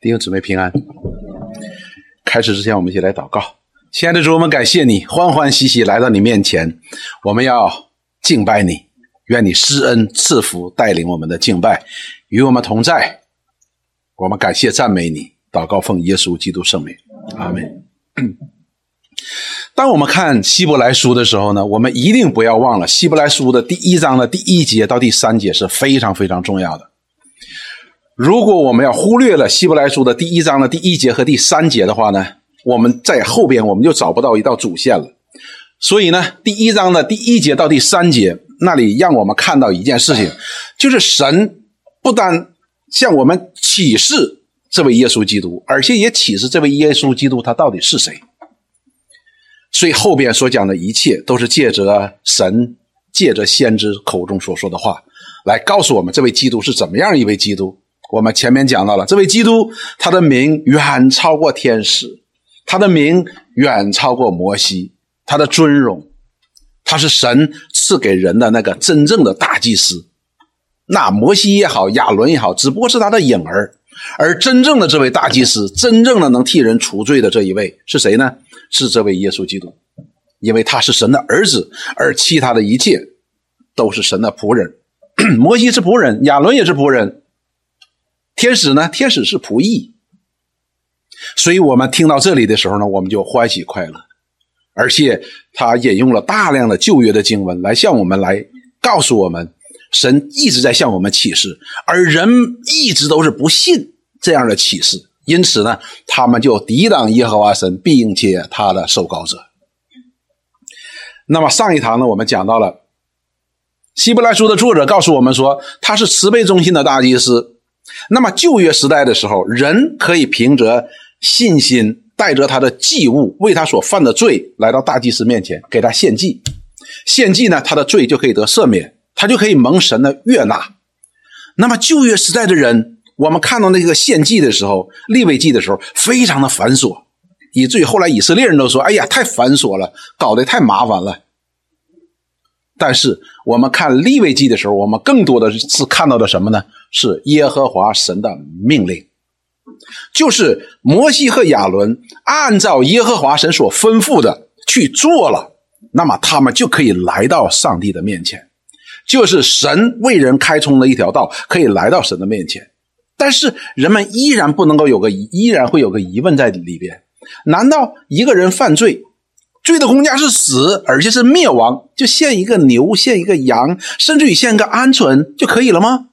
弟兄姊妹平安。开始之前，我们一起来祷告。亲爱的主，我们感谢你，欢欢喜喜来到你面前，我们要敬拜你。愿你施恩赐福，带领我们的敬拜，与我们同在。我们感谢赞美你，祷告奉耶稣基督圣名，阿门。当我们看希伯来书的时候呢，我们一定不要忘了希伯来书的第一章的第一节到第三节是非常非常重要的。如果我们要忽略了希伯来书的第一章的第一节和第三节的话呢，我们在后边我们就找不到一道主线了。所以呢，第一章的第一节到第三节那里让我们看到一件事情，就是神不单向我们启示这位耶稣基督，而且也启示这位耶稣基督他到底是谁。所以后边所讲的一切都是借着神借着先知口中所说的话来告诉我们这位基督是怎么样一位基督。我们前面讲到了，这位基督，他的名远超过天使，他的名远超过摩西，他的尊荣，他是神赐给人的那个真正的大祭司。那摩西也好，亚伦也好，只不过是他的影儿，而真正的这位大祭司，真正的能替人除罪的这一位是谁呢？是这位耶稣基督，因为他是神的儿子，而其他的一切都是神的仆人。摩西是仆人，亚伦也是仆人。天使呢？天使是仆役，所以我们听到这里的时候呢，我们就欢喜快乐。而且他引用了大量的旧约的经文来向我们来告诉我们，神一直在向我们启示，而人一直都是不信这样的启示，因此呢，他们就抵挡耶和华神，并且他的受膏者。那么上一堂呢，我们讲到了希伯来书的作者告诉我们说，他是慈悲忠心的大祭司。那么旧约时代的时候，人可以凭着信心，带着他的祭物，为他所犯的罪来到大祭司面前，给他献祭。献祭呢，他的罪就可以得赦免，他就可以蒙神的悦纳。那么旧约时代的人，我们看到那个献祭的时候，立位祭的时候，非常的繁琐，以至于后来以色列人都说：“哎呀，太繁琐了，搞得太麻烦了。”但是我们看立位记的时候，我们更多的是看到的什么呢？是耶和华神的命令，就是摩西和亚伦按照耶和华神所吩咐的去做了，那么他们就可以来到上帝的面前，就是神为人开通了一条道，可以来到神的面前。但是人们依然不能够有个依然会有个疑问在里边：难道一个人犯罪？罪的公价是死，而且是灭亡，就献一个牛，献一个羊，甚至于献个鹌鹑就可以了吗？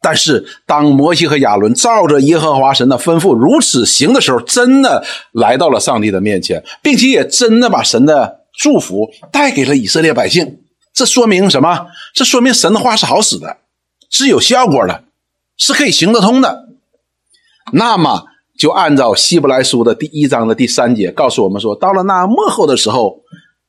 但是，当摩西和亚伦照着耶和华神的吩咐如此行的时候，真的来到了上帝的面前，并且也真的把神的祝福带给了以色列百姓。这说明什么？这说明神的话是好使的，是有效果的，是可以行得通的。那么。就按照希伯来书的第一章的第三节告诉我们说，到了那末后的时候，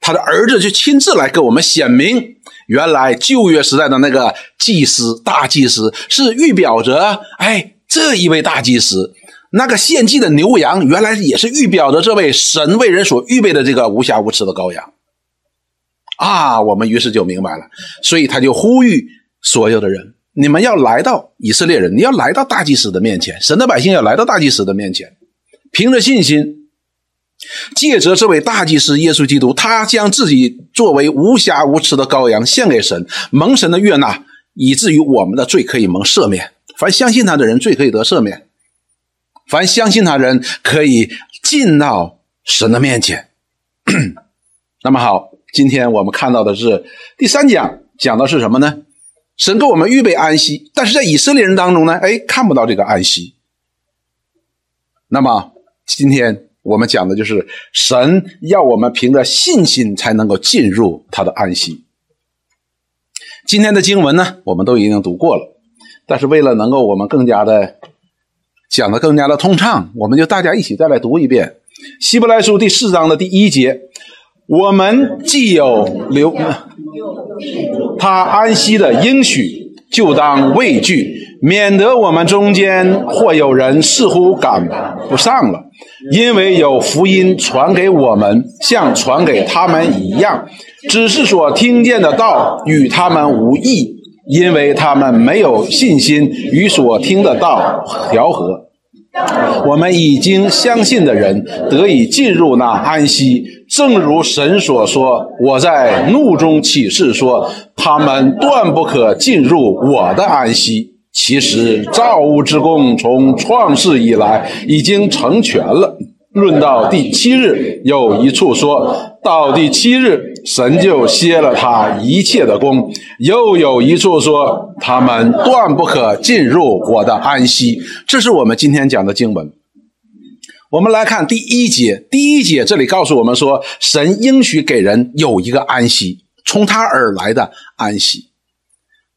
他的儿子就亲自来给我们显明，原来旧约时代的那个祭司大祭司是预表着，哎，这一位大祭司，那个献祭的牛羊，原来也是预表着这位神为人所预备的这个无瑕无疵的羔羊。啊，我们于是就明白了，所以他就呼吁所有的人。你们要来到以色列人，你要来到大祭司的面前，神的百姓要来到大祭司的面前，凭着信心，借着这位大祭司耶稣基督，他将自己作为无瑕无疵的羔羊献给神，蒙神的悦纳，以至于我们的罪可以蒙赦免。凡相信他的人，罪可以得赦免；凡相信他的人，可以进到神的面前。那么好，今天我们看到的是第三讲，讲的是什么呢？神给我们预备安息，但是在以色列人当中呢，哎，看不到这个安息。那么今天我们讲的就是神要我们凭着信心才能够进入他的安息。今天的经文呢，我们都已经读过了，但是为了能够我们更加的讲的更加的通畅，我们就大家一起再来读一遍《希伯来书》第四章的第一节。我们既有留他安息的应许，就当畏惧，免得我们中间或有人似乎赶不上了，因为有福音传给我们，像传给他们一样，只是所听见的道与他们无异，因为他们没有信心与所听的道调和。我们已经相信的人得以进入那安息，正如神所说：“我在怒中起誓说，他们断不可进入我的安息。”其实造物之功从创世以来已经成全了。论到第七日，有一处说到第七日，神就歇了他一切的功；又有一处说，他们断不可进入我的安息。这是我们今天讲的经文。我们来看第一节，第一节这里告诉我们说，神应许给人有一个安息，从他而来的安息。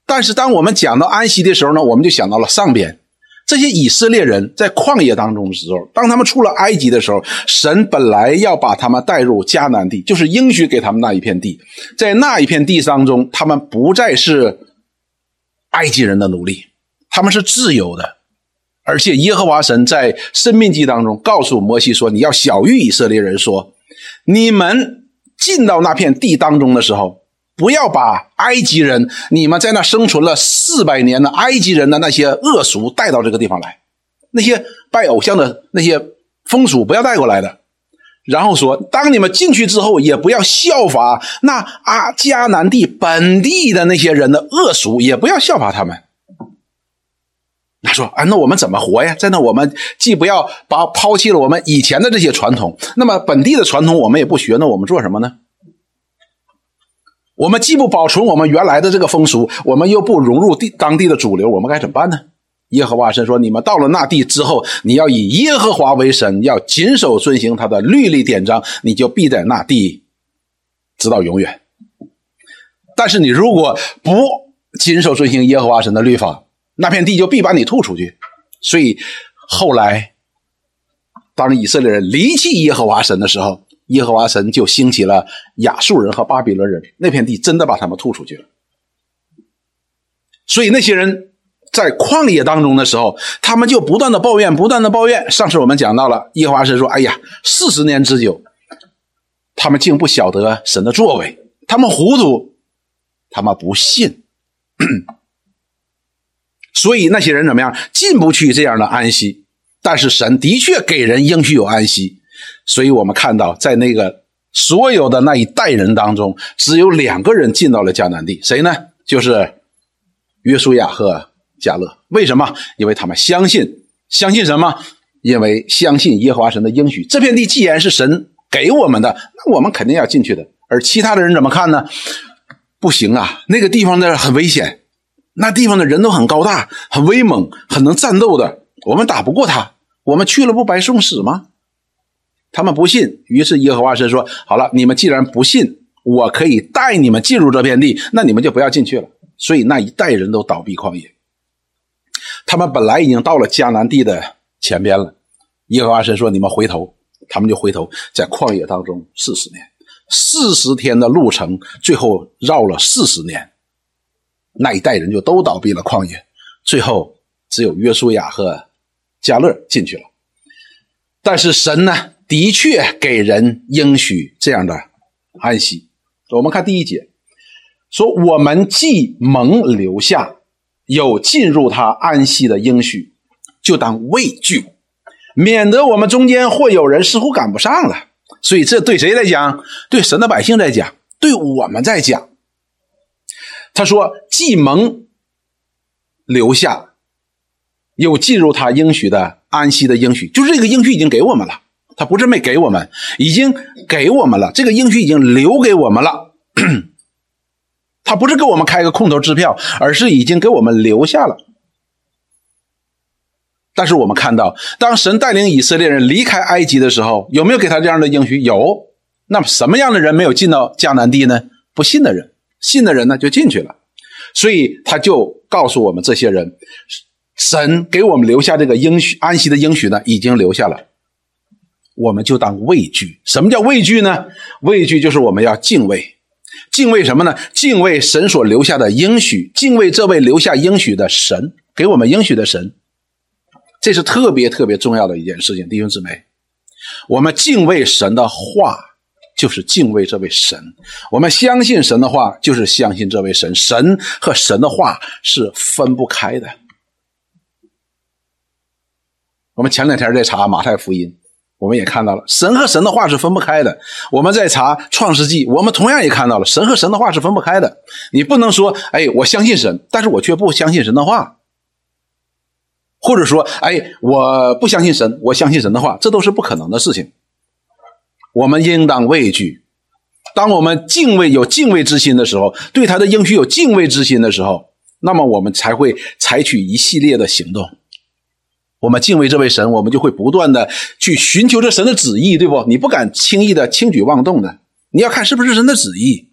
但是当我们讲到安息的时候呢，我们就想到了上边。这些以色列人在旷野当中的时候，当他们出了埃及的时候，神本来要把他们带入迦南地，就是应许给他们那一片地。在那一片地当中，他们不再是埃及人的奴隶，他们是自由的。而且耶和华神在生命记当中告诉摩西说：“你要小谕以色列人说，你们进到那片地当中的时候。”不要把埃及人，你们在那生存了四百年的埃及人的那些恶俗带到这个地方来，那些拜偶像的那些风俗不要带过来的。然后说，当你们进去之后，也不要效法那阿迦南地本地的那些人的恶俗，也不要效法他们。他说：“啊，那我们怎么活呀？在那我们既不要把抛弃了我们以前的这些传统，那么本地的传统我们也不学，那我们做什么呢？”我们既不保存我们原来的这个风俗，我们又不融入地当地的主流，我们该怎么办呢？耶和华神说：“你们到了那地之后，你要以耶和华为神，要谨守遵行他的律例典章，你就必在那地直到永远。但是你如果不谨守遵行耶和华神的律法，那片地就必把你吐出去。所以后来，当以色列人离弃耶和华神的时候。”耶和华神就兴起了亚述人和巴比伦人，那片地真的把他们吐出去了。所以那些人在旷野当中的时候，他们就不断的抱怨，不断的抱怨。上次我们讲到了，耶和华神说：“哎呀，四十年之久，他们竟不晓得神的作为，他们糊涂，他们不信。所以那些人怎么样，进不去这样的安息。但是神的确给人应许有安息。”所以我们看到，在那个所有的那一代人当中，只有两个人进到了迦南地，谁呢？就是约书亚和迦勒。为什么？因为他们相信，相信什么？因为相信耶和华神的应许。这片地既然是神给我们的，那我们肯定要进去的。而其他的人怎么看呢？不行啊，那个地方呢很危险，那地方的人都很高大、很威猛、很能战斗的，我们打不过他，我们去了不白送死吗？他们不信，于是耶和华神说：“好了，你们既然不信，我可以带你们进入这片地，那你们就不要进去了。”所以那一代人都倒闭旷野。他们本来已经到了迦南地的前边了，耶和华神说：“你们回头。”他们就回头，在旷野当中四十年，四十天的路程，最后绕了四十年，那一代人就都倒闭了旷野，最后只有约书亚和加勒进去了。但是神呢？的确给人应许这样的安息。我们看第一节，说我们既蒙留下有进入他安息的应许，就当畏惧，免得我们中间或有人似乎赶不上了。所以这对谁来讲？对神的百姓在讲，对我们在讲。他说既蒙留下有进入他应许的安息的应许，就是这个应许已经给我们了。他不是没给我们，已经给我们了。这个应许已经留给我们了。他不是给我们开个空头支票，而是已经给我们留下了。但是我们看到，当神带领以色列人离开埃及的时候，有没有给他这样的应许？有。那么什么样的人没有进到迦南地呢？不信的人，信的人呢就进去了。所以他就告诉我们这些人，神给我们留下这个应许安息的应许呢，已经留下了。我们就当畏惧。什么叫畏惧呢？畏惧就是我们要敬畏，敬畏什么呢？敬畏神所留下的应许，敬畏这位留下应许的神，给我们应许的神。这是特别特别重要的一件事情，弟兄姊妹，我们敬畏神的话，就是敬畏这位神。我们相信神的话，就是相信这位神。神和神的话是分不开的。我们前两天在查马太福音，我们也看到了神和神的话是分不开的。我们在查创世纪，我们同样也看到了神和神的话是分不开的。你不能说，哎，我相信神，但是我却不相信神的话。或者说，哎，我不相信神，我相信神的话，这都是不可能的事情。我们应当畏惧。当我们敬畏有敬畏之心的时候，对他的应许有敬畏之心的时候，那么我们才会采取一系列的行动。我们敬畏这位神，我们就会不断的去寻求这神的旨意，对不？你不敢轻易的轻举妄动的，你要看是不是神的旨意。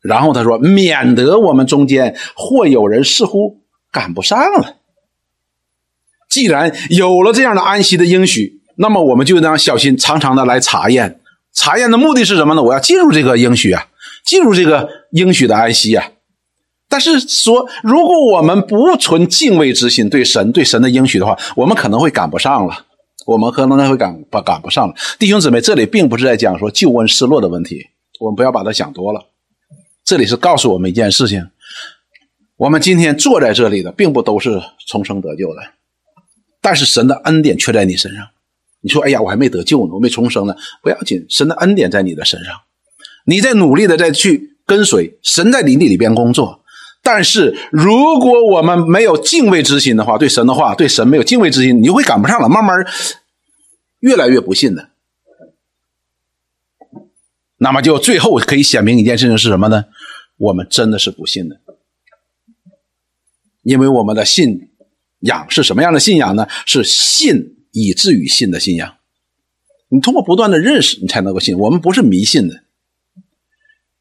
然后他说，免得我们中间或有人似乎。赶不上了。既然有了这样的安息的应许，那么我们就当小心，常常的来查验。查验的目的是什么呢？我要进入这个应许啊，进入这个应许的安息啊。但是说，如果我们不存敬畏之心，对神、对神的应许的话，我们可能会赶不上了。我们可能会赶不赶不上了。弟兄姊妹，这里并不是在讲说救恩失落的问题，我们不要把它想多了。这里是告诉我们一件事情。我们今天坐在这里的，并不都是重生得救的，但是神的恩典却在你身上。你说：“哎呀，我还没得救呢，我没重生呢。”不要紧，神的恩典在你的身上，你在努力的在去跟随神，在你里边工作。但是如果我们没有敬畏之心的话，对神的话，对神没有敬畏之心，你就会赶不上了，慢慢越来越不信的。那么就最后可以显明一件事情是什么呢？我们真的是不信的。因为我们的信仰是什么样的信仰呢？是信以至于信的信仰。你通过不断的认识，你才能够信。我们不是迷信的。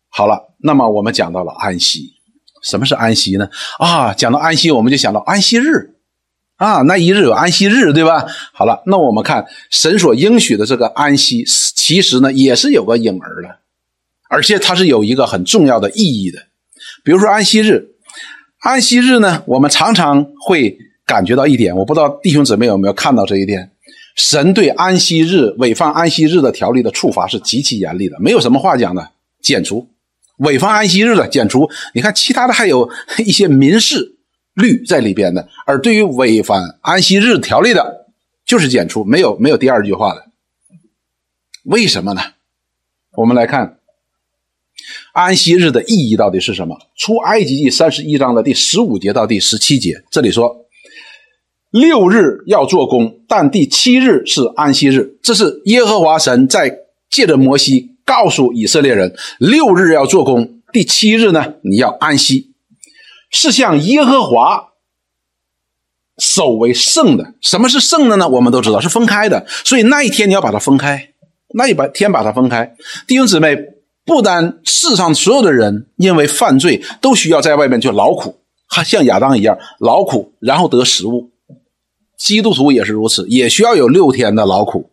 好了，那么我们讲到了安息，什么是安息呢？啊，讲到安息，我们就想到安息日啊，那一日有安息日，对吧？好了，那我们看神所应许的这个安息，其实呢也是有个影儿的，而且它是有一个很重要的意义的。比如说安息日。安息日呢，我们常常会感觉到一点，我不知道弟兄姊妹有没有看到这一点。神对安息日违反安息日的条例的处罚是极其严厉的，没有什么话讲的，剪除。违反安息日的剪除。你看其他的还有一些民事律在里边的，而对于违反安息日条例的，就是剪除，没有没有第二句话的。为什么呢？我们来看。安息日的意义到底是什么？出埃及记三十一章的第十五节到第十七节，这里说六日要做工，但第七日是安息日。这是耶和华神在借着摩西告诉以色列人：六日要做工，第七日呢，你要安息，是向耶和华守为圣的。什么是圣的呢？我们都知道是分开的，所以那一天你要把它分开，那一把天把它分开。弟兄姊妹。不单世上所有的人因为犯罪都需要在外面去劳苦，还像亚当一样劳苦，然后得食物。基督徒也是如此，也需要有六天的劳苦。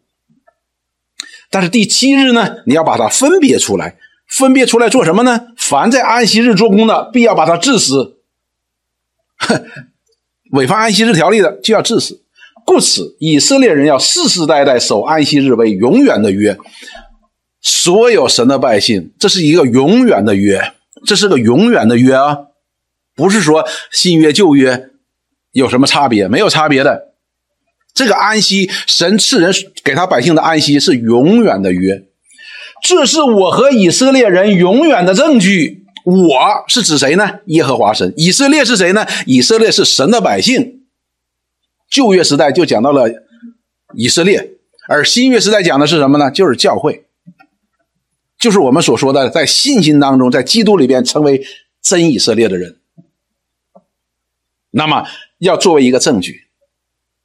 但是第七日呢，你要把它分别出来，分别出来做什么呢？凡在安息日做工的，必要把它治死。哼 违反安息日条例的，就要治死。故此，以色列人要世世代代守安息日为永远的约。所有神的百姓，这是一个永远的约，这是个永远的约啊，不是说新约旧约有什么差别，没有差别的。这个安息，神赐人给他百姓的安息是永远的约，这是我和以色列人永远的证据。我是指谁呢？耶和华神。以色列是谁呢？以色列是神的百姓。旧约时代就讲到了以色列，而新约时代讲的是什么呢？就是教会。就是我们所说的，在信心当中，在基督里边成为真以色列的人，那么要作为一个证据。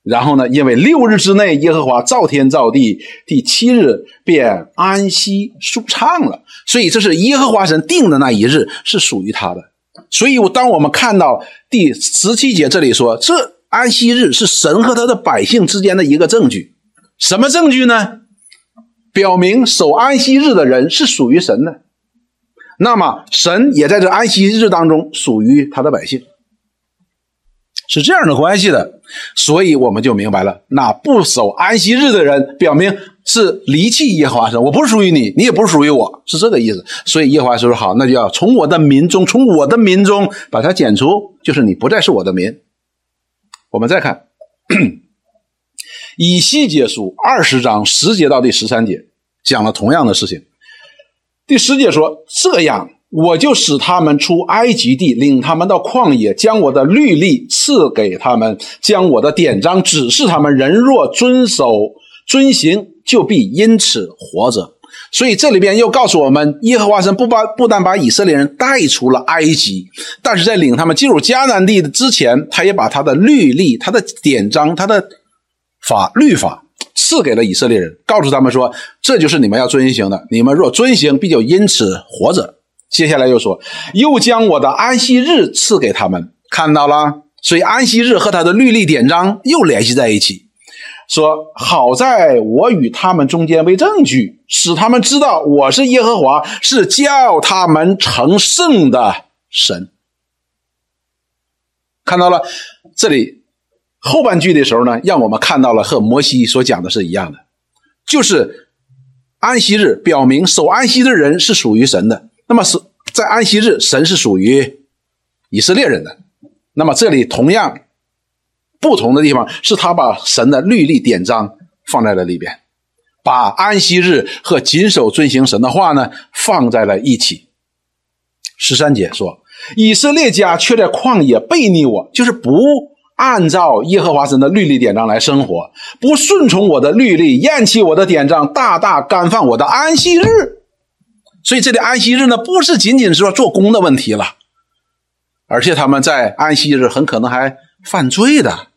然后呢，因为六日之内耶和华造天造地，第七日便安息舒畅了，所以这是耶和华神定的那一日是属于他的。所以，我当我们看到第十七节这里说，这安息日是神和他的百姓之间的一个证据，什么证据呢？表明守安息日的人是属于神的，那么神也在这安息日当中属于他的百姓，是这样的关系的，所以我们就明白了，那不守安息日的人，表明是离弃耶和华神，我不是属于你，你也不是属于我，是这个意思。所以耶和华说：“好，那就要从我的民中，从我的民中把它剪除，就是你不再是我的民。”我们再看 以西结书二十章十节到第十三节，讲了同样的事情。第十节说：“这样，我就使他们出埃及地，领他们到旷野，将我的律例赐给他们，将我的典章指示他们。人若遵守遵行。”就必因此活着，所以这里边又告诉我们，耶和华神不把不但把以色列人带出了埃及，但是在领他们进入迦南地的之前，他也把他的律例、他的典章、他的法律法赐给了以色列人，告诉他们说，这就是你们要遵行的。你们若遵行，必就因此活着。接下来又说，又将我的安息日赐给他们，看到了，所以安息日和他的律例典章又联系在一起。说好在我与他们中间为证据，使他们知道我是耶和华，是叫他们成圣的神。看到了这里后半句的时候呢，让我们看到了和摩西所讲的是一样的，就是安息日表明守安息的人是属于神的。那么是在安息日，神是属于以色列人的。那么这里同样。不同的地方是他把神的律例典章放在了里边，把安息日和谨守遵行神的话呢放在了一起。十三节说，以色列家却在旷野背逆我，就是不按照耶和华神的律例典章来生活，不顺从我的律例，厌弃我的典章，大大干犯我的安息日。所以这里安息日呢，不是仅仅是说做工的问题了，而且他们在安息日很可能还犯罪的。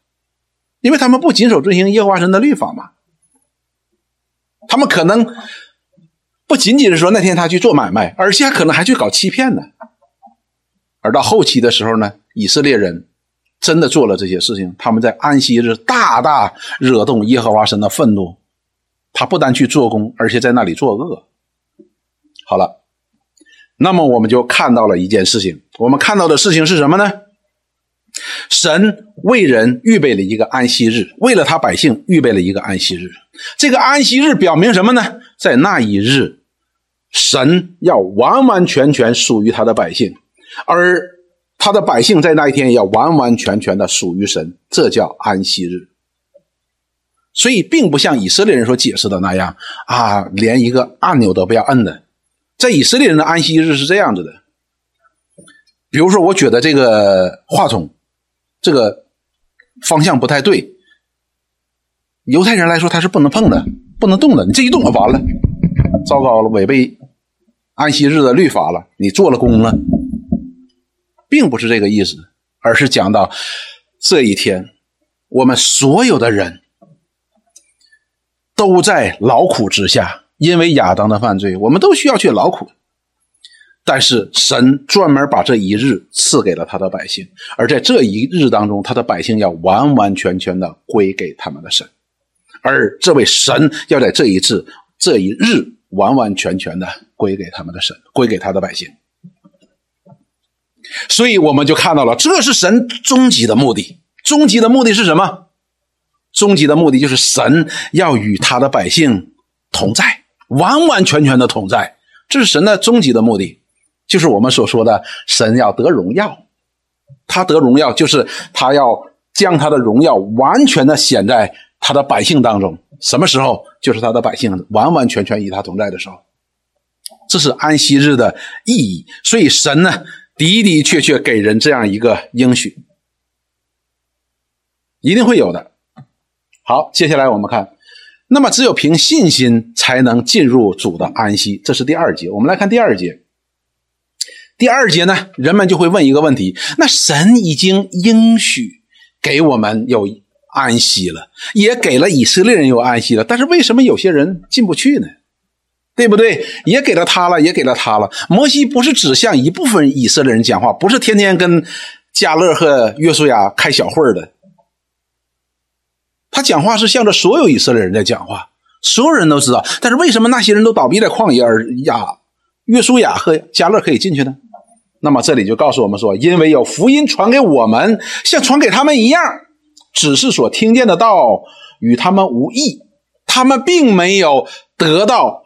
因为他们不谨守遵行耶和华神的律法嘛，他们可能不仅仅是说那天他去做买卖，而且还可能还去搞欺骗呢。而到后期的时候呢，以色列人真的做了这些事情，他们在安息日大大惹动耶和华神的愤怒，他不但去做工，而且在那里作恶。好了，那么我们就看到了一件事情，我们看到的事情是什么呢？神为人预备了一个安息日，为了他百姓预备了一个安息日。这个安息日表明什么呢？在那一日，神要完完全全属于他的百姓，而他的百姓在那一天也要完完全全的属于神，这叫安息日。所以，并不像以色列人所解释的那样啊，连一个按钮都不要摁的。在以色列人的安息日是这样子的，比如说，我觉得这个话筒。这个方向不太对，犹太人来说他是不能碰的，不能动的。你这一动，完了，糟糕了，违背安息日的律法了，你做了工了，并不是这个意思，而是讲到这一天，我们所有的人都在劳苦之下，因为亚当的犯罪，我们都需要去劳苦。但是神专门把这一日赐给了他的百姓，而在这一日当中，他的百姓要完完全全的归给他们的神，而这位神要在这一次这一日完完全全的归给他们的神，归给他的百姓。所以我们就看到了，这是神终极的目的。终极的目的是什么？终极的目的就是神要与他的百姓同在，完完全全的同在，这是神的终极的目的。就是我们所说的神要得荣耀，他得荣耀就是他要将他的荣耀完全的显在他的百姓当中。什么时候？就是他的百姓完完全全与他同在的时候。这是安息日的意义。所以神呢，的的确确给人这样一个应许，一定会有的。好，接下来我们看，那么只有凭信心才能进入主的安息。这是第二节。我们来看第二节。第二节呢，人们就会问一个问题：那神已经应许给我们有安息了，也给了以色列人有安息了，但是为什么有些人进不去呢？对不对？也给了他了，也给了他了。摩西不是只向一部分以色列人讲话，不是天天跟加勒和约书亚开小会的，他讲话是向着所有以色列人在讲话，所有人都知道。但是为什么那些人都倒闭在旷野，而亚约书亚和加勒可以进去呢？那么这里就告诉我们说，因为有福音传给我们，像传给他们一样，只是所听见的道与他们无异，他们并没有得到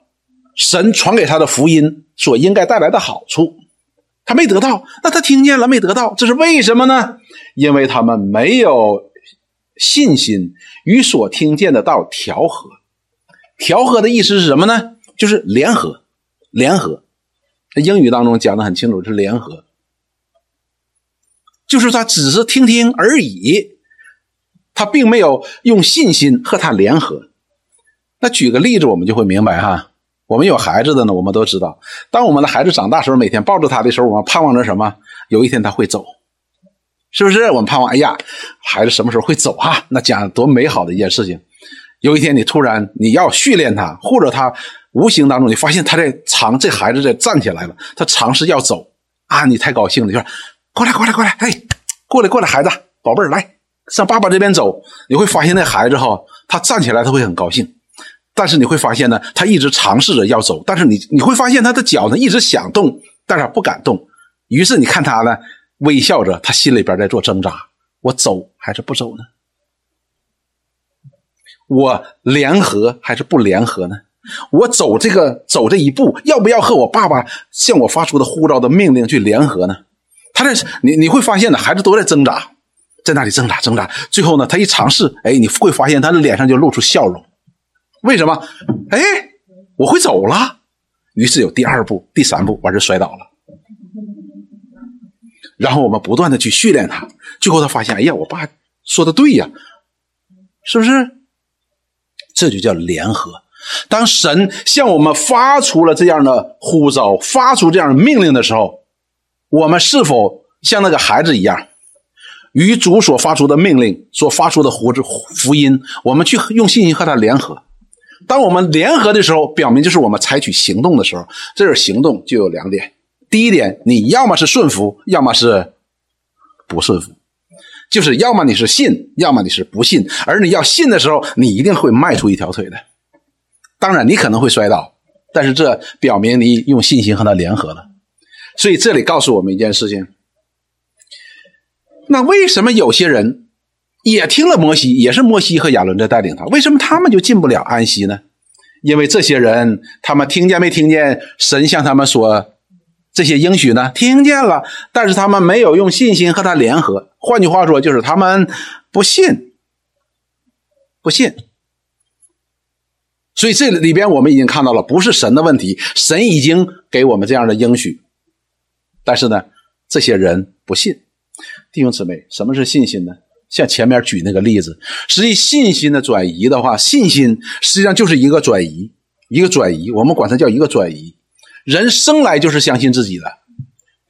神传给他的福音所应该带来的好处，他没得到。那他听见了没得到？这是为什么呢？因为他们没有信心与所听见的道调和。调和的意思是什么呢？就是联合，联合。英语当中讲的很清楚，是联合，就是他只是听听而已，他并没有用信心和他联合。那举个例子，我们就会明白哈。我们有孩子的呢，我们都知道，当我们的孩子长大时候，每天抱着他的时候，我们盼望着什么？有一天他会走，是不是？我们盼望，哎呀，孩子什么时候会走啊？那讲多美好的一件事情。有一天你突然你要训练他，或者他。无形当中，你发现他在尝，这孩子在站起来了，他尝试要走啊！你太高兴了，就说：“过来，过来，过来，哎，过来，过来，孩子，宝贝儿，来上爸爸这边走。”你会发现那孩子哈，他站起来他会很高兴，但是你会发现呢，他一直尝试着要走，但是你你会发现他的脚呢一直想动，但是他不敢动。于是你看他呢微笑着，他心里边在做挣扎：我走还是不走呢？我联合还是不联合呢？我走这个走这一步，要不要和我爸爸向我发出的呼召的命令去联合呢？他这你你会发现呢，孩子都在挣扎，在那里挣扎挣扎。最后呢，他一尝试，哎，你会发现他的脸上就露出笑容。为什么？哎，我会走了。于是有第二步、第三步，完事摔倒了。然后我们不断的去训练他，最后他发现，哎呀，我爸说的对呀，是不是？这就叫联合。当神向我们发出了这样的呼召，发出这样的命令的时候，我们是否像那个孩子一样，与主所发出的命令、所发出的呼之福音，我们去用信心和他联合？当我们联合的时候，表明就是我们采取行动的时候。这是行动就有两点：第一点，你要么是顺服，要么是不顺服，就是要么你是信，要么你是不信。而你要信的时候，你一定会迈出一条腿的。当然，你可能会摔倒，但是这表明你用信心和他联合了。所以这里告诉我们一件事情：那为什么有些人也听了摩西，也是摩西和亚伦在带领他，为什么他们就进不了安息呢？因为这些人，他们听见没听见神向他们说这些应许呢？听见了，但是他们没有用信心和他联合。换句话说，就是他们不信，不信。所以这里边我们已经看到了，不是神的问题，神已经给我们这样的应许，但是呢，这些人不信。弟兄姊妹，什么是信心呢？像前面举那个例子，实际信心的转移的话，信心实际上就是一个转移，一个转移，我们管它叫一个转移。人生来就是相信自己的，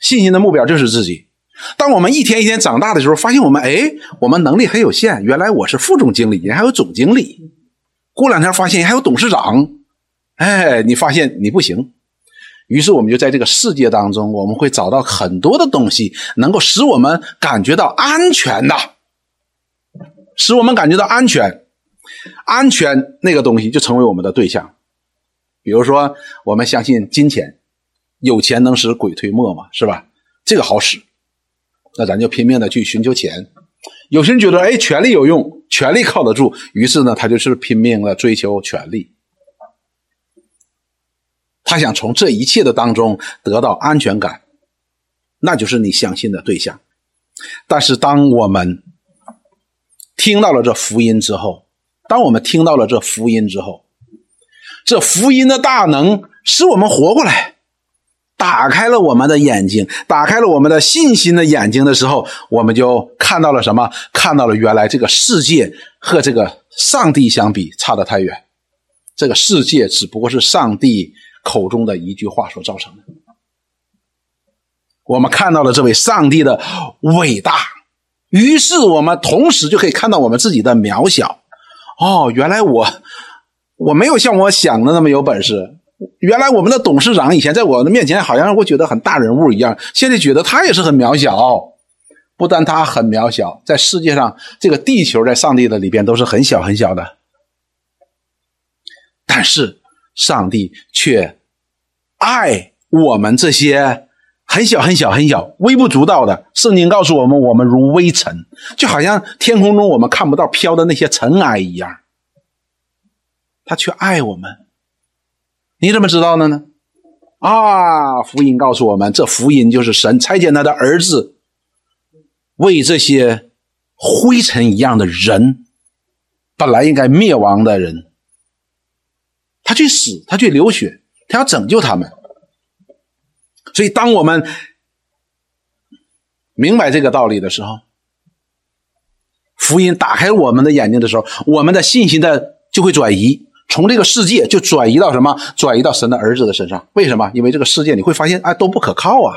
信心的目标就是自己。当我们一天一天长大的时候，发现我们哎，我们能力很有限，原来我是副总经理，人还有总经理。过两天发现还有董事长，哎，你发现你不行，于是我们就在这个世界当中，我们会找到很多的东西，能够使我们感觉到安全的，使我们感觉到安全，安全那个东西就成为我们的对象。比如说，我们相信金钱，有钱能使鬼推磨嘛，是吧？这个好使，那咱就拼命的去寻求钱。有些人觉得，哎，权力有用，权力靠得住，于是呢，他就是拼命的追求权力。他想从这一切的当中得到安全感，那就是你相信的对象。但是，当我们听到了这福音之后，当我们听到了这福音之后，这福音的大能使我们活过来。打开了我们的眼睛，打开了我们的信心的眼睛的时候，我们就看到了什么？看到了原来这个世界和这个上帝相比差得太远。这个世界只不过是上帝口中的一句话所造成的。我们看到了这位上帝的伟大，于是我们同时就可以看到我们自己的渺小。哦，原来我我没有像我想的那么有本事。原来我们的董事长以前在我的面前好像我觉得很大人物一样，现在觉得他也是很渺小。不但他很渺小，在世界上这个地球在上帝的里边都是很小很小的，但是上帝却爱我们这些很小很小很小、微不足道的。圣经告诉我们，我们如微尘，就好像天空中我们看不到飘的那些尘埃一样。他却爱我们。你怎么知道的呢？啊，福音告诉我们，这福音就是神差遣他的儿子，为这些灰尘一样的人，本来应该灭亡的人，他去死，他去流血，他要拯救他们。所以，当我们明白这个道理的时候，福音打开我们的眼睛的时候，我们的信心的就会转移，从这个世界就转移到什么？转移到神的儿子的身上。为什么？因为这个世界你会发现，哎，都不可靠啊。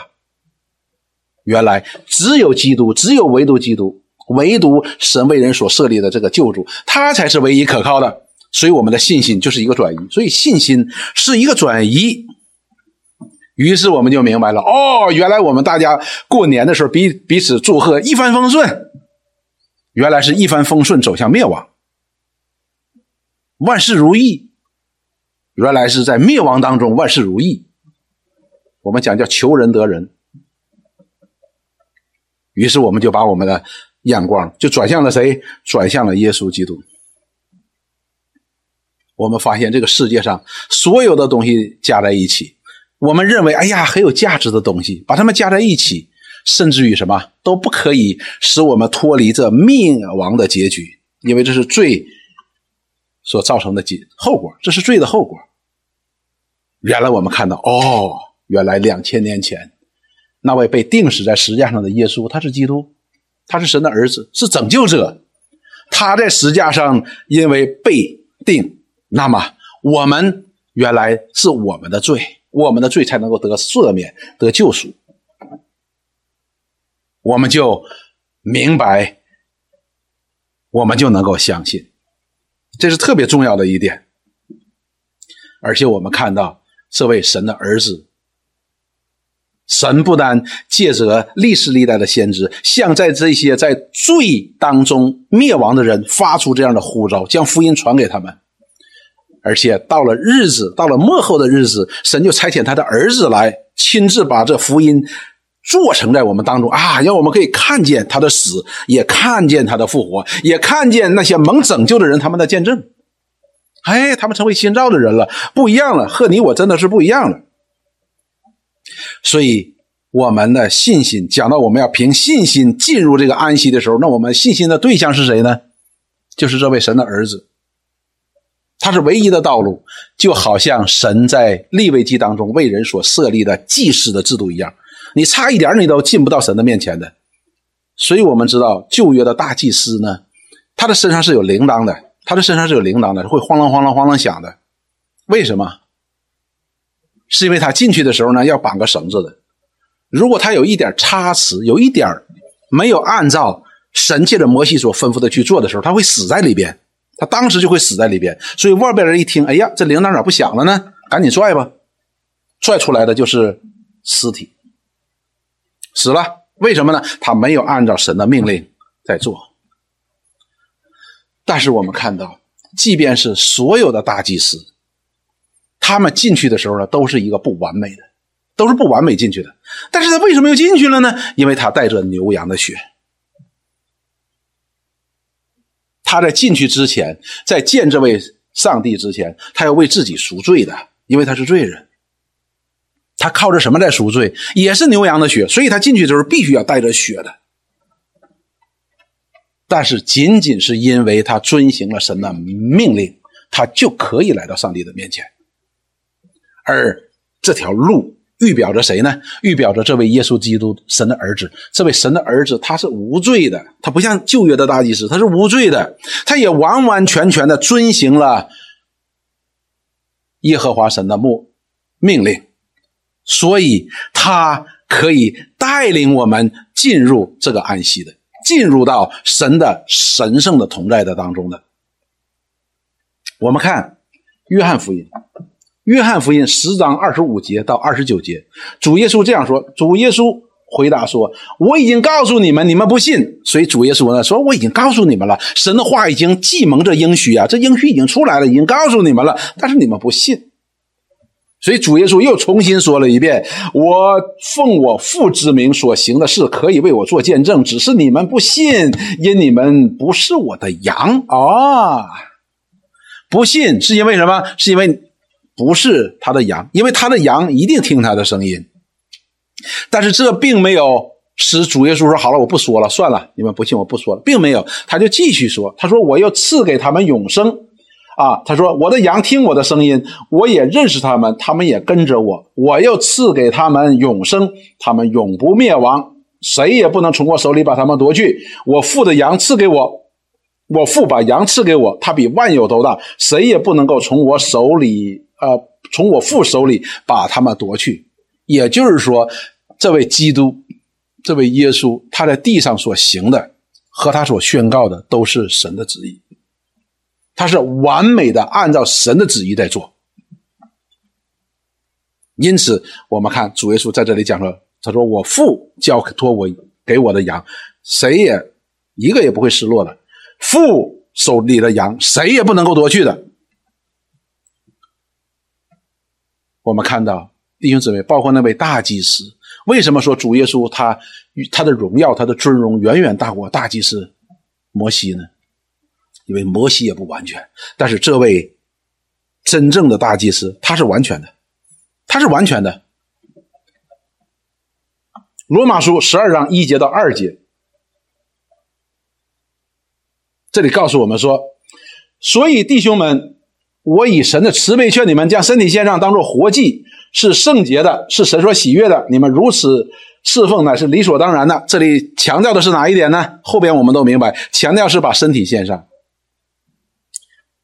原来只有基督，只有唯独基督，唯独神为人所设立的这个救主，他才是唯一可靠的。所以，我们的信心就是一个转移。所以，信心是一个转移。于是我们就明白了，哦，原来我们大家过年的时候彼彼此祝贺一帆风顺，原来是一帆风顺走向灭亡，万事如意，原来是在灭亡当中万事如意。我们讲叫求人得人，于是我们就把我们的眼光就转向了谁？转向了耶稣基督。我们发现这个世界上所有的东西加在一起。我们认为，哎呀，很有价值的东西，把它们加在一起，甚至于什么都不可以使我们脱离这灭亡的结局，因为这是最所造成的结后果，这是罪的后果。原来我们看到，哦，原来两千年前那位被钉死在石架上的耶稣，他是基督，他是神的儿子，是拯救者。他在石架上因为被钉，那么我们原来是我们的罪。我们的罪才能够得赦免、得救赎，我们就明白，我们就能够相信，这是特别重要的一点。而且我们看到这位神的儿子，神不但借着历史历代的先知，向在这些在罪当中灭亡的人发出这样的呼召，将福音传给他们。而且到了日子，到了末后的日子，神就差遣他的儿子来，亲自把这福音做成在我们当中啊，让我们可以看见他的死，也看见他的复活，也看见那些蒙拯救的人他们的见证。哎，他们成为新造的人了，不一样了，和你我真的是不一样了。所以，我们的信心讲到我们要凭信心进入这个安息的时候，那我们信心的对象是谁呢？就是这位神的儿子。他是唯一的道路，就好像神在立位记当中为人所设立的祭祀的制度一样，你差一点你都进不到神的面前的。所以我们知道旧约的大祭司呢，他的身上是有铃铛的，他的身上是有铃铛的，会晃啷晃啷晃啷响的。为什么？是因为他进去的时候呢要绑个绳子的，如果他有一点差池，有一点没有按照神借着摩西所吩咐的去做的时候，他会死在里边。他当时就会死在里边，所以外边人一听，哎呀，这铃铛咋不响了呢？赶紧拽吧，拽出来的就是尸体，死了。为什么呢？他没有按照神的命令在做。但是我们看到，即便是所有的大祭司，他们进去的时候呢，都是一个不完美的，都是不完美进去的。但是他为什么又进去了呢？因为他带着牛羊的血。他在进去之前，在见这位上帝之前，他要为自己赎罪的，因为他是罪人。他靠着什么在赎罪？也是牛羊的血，所以他进去的时候必须要带着血的。但是，仅仅是因为他遵行了神的命令，他就可以来到上帝的面前。而这条路。预表着谁呢？预表着这位耶稣基督神的儿子。这位神的儿子他是无罪的，他不像旧约的大祭司，他是无罪的，他也完完全全的遵行了耶和华神的命命令，所以他可以带领我们进入这个安息的，进入到神的神圣的同在的当中的。我们看约翰福音。约翰福音十章二十五节到二十九节，主耶稣这样说：“主耶稣回答说，我已经告诉你们，你们不信。所以主耶稣呢说，我已经告诉你们了，神的话已经既蒙着应许啊，这应许已经出来了，已经告诉你们了，但是你们不信。所以主耶稣又重新说了一遍：我奉我父之名所行的事，可以为我做见证，只是你们不信，因你们不是我的羊啊。”不信是因为什么？是因为不是他的羊，因为他的羊一定听他的声音。但是这并没有使主耶稣说：“好了，我不说了，算了，你们不信，我不说了。”并没有，他就继续说：“他说我要赐给他们永生。”啊，他说：“我的羊听我的声音，我也认识他们，他们也跟着我。我要赐给他们永生，他们永不灭亡，谁也不能从我手里把他们夺去。我父的羊赐给我，我父把羊赐给我，他比万有都大，谁也不能够从我手里，呃，从我父手里把他们夺去。也就是说，这位基督，这位耶稣，他在地上所行的和他所宣告的都是神的旨意。”他是完美的按照神的旨意在做，因此我们看主耶稣在这里讲说：“他说我父交托我给我的羊，谁也一个也不会失落的。父手里的羊，谁也不能够夺去的。”我们看到弟兄姊妹，包括那位大祭司，为什么说主耶稣他他的荣耀、他的尊荣远远大过大祭司摩西呢？因为摩西也不完全，但是这位真正的大祭司他是完全的，他是完全的。罗马书十二章一节到二节，这里告诉我们说：所以弟兄们，我以神的慈悲劝你们，将身体献上，当做活祭，是圣洁的，是神所喜悦的。你们如此侍奉乃是理所当然的。这里强调的是哪一点呢？后边我们都明白，强调是把身体献上。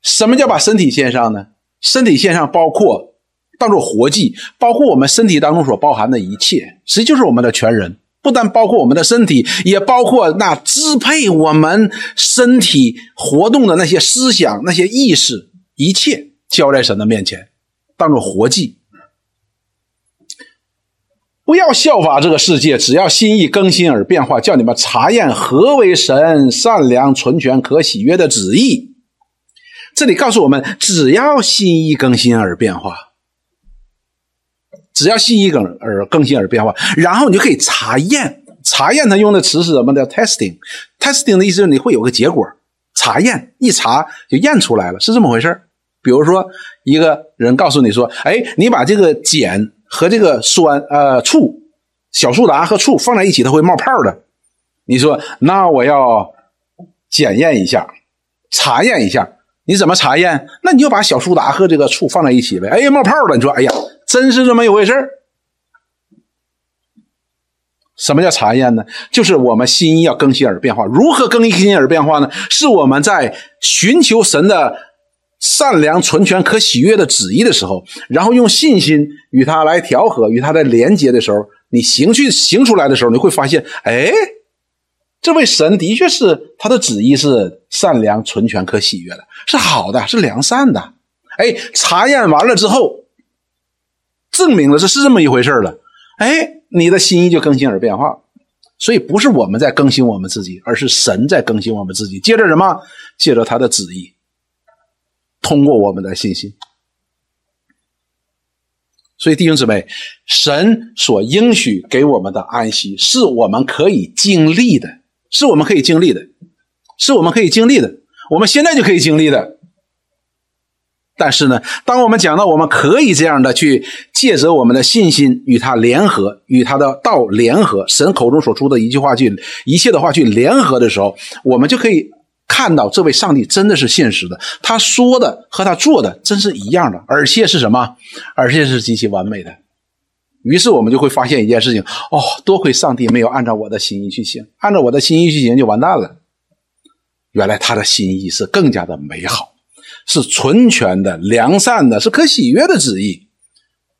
什么叫把身体献上呢？身体献上包括当做活祭，包括我们身体当中所包含的一切，实际就是我们的全人。不但包括我们的身体，也包括那支配我们身体活动的那些思想、那些意识，一切交在神的面前，当做活祭。不要效法这个世界，只要心意更新而变化，叫你们查验何为神善良、纯全、可喜悦的旨意。这里告诉我们，只要心意更新而变化，只要心意更而更新而变化，然后你就可以查验。查验它用的词是什么叫 testing，testing 的意思你会有个结果，查验一查就验出来了，是这么回事比如说，一个人告诉你说：“哎，你把这个碱和这个酸呃醋，小苏打和醋放在一起，它会冒泡的。”你说：“那我要检验一下，查验一下。”你怎么查验？那你就把小苏打和这个醋放在一起呗。哎呀，冒泡了！你说，哎呀，真是这么一回事什么叫查验呢？就是我们心意要更新而变化。如何更新而变化呢？是我们在寻求神的善良、纯全、可喜悦的旨意的时候，然后用信心与他来调和，与他来连接的时候，你行去行出来的时候，你会发现，哎。这位神的确是他的旨意是善良、纯全、可喜悦的，是好的，是良善的。哎，查验完了之后，证明了这是这么一回事了。哎，你的心意就更新而变化。所以不是我们在更新我们自己，而是神在更新我们自己。接着什么？借着他的旨意，通过我们的信心。所以弟兄姊妹，神所应许给我们的安息，是我们可以经历的。是我们可以经历的，是我们可以经历的，我们现在就可以经历的。但是呢，当我们讲到我们可以这样的去借着我们的信心与他联合，与他的道联合，神口中所出的一句话去一切的话去联合的时候，我们就可以看到这位上帝真的是现实的，他说的和他做的真是一样的，而且是什么？而且是极其完美的。于是我们就会发现一件事情：哦，多亏上帝没有按照我的心意去行，按照我的心意去行就完蛋了。原来他的心意是更加的美好，是纯全的、良善的，是可喜悦的旨意。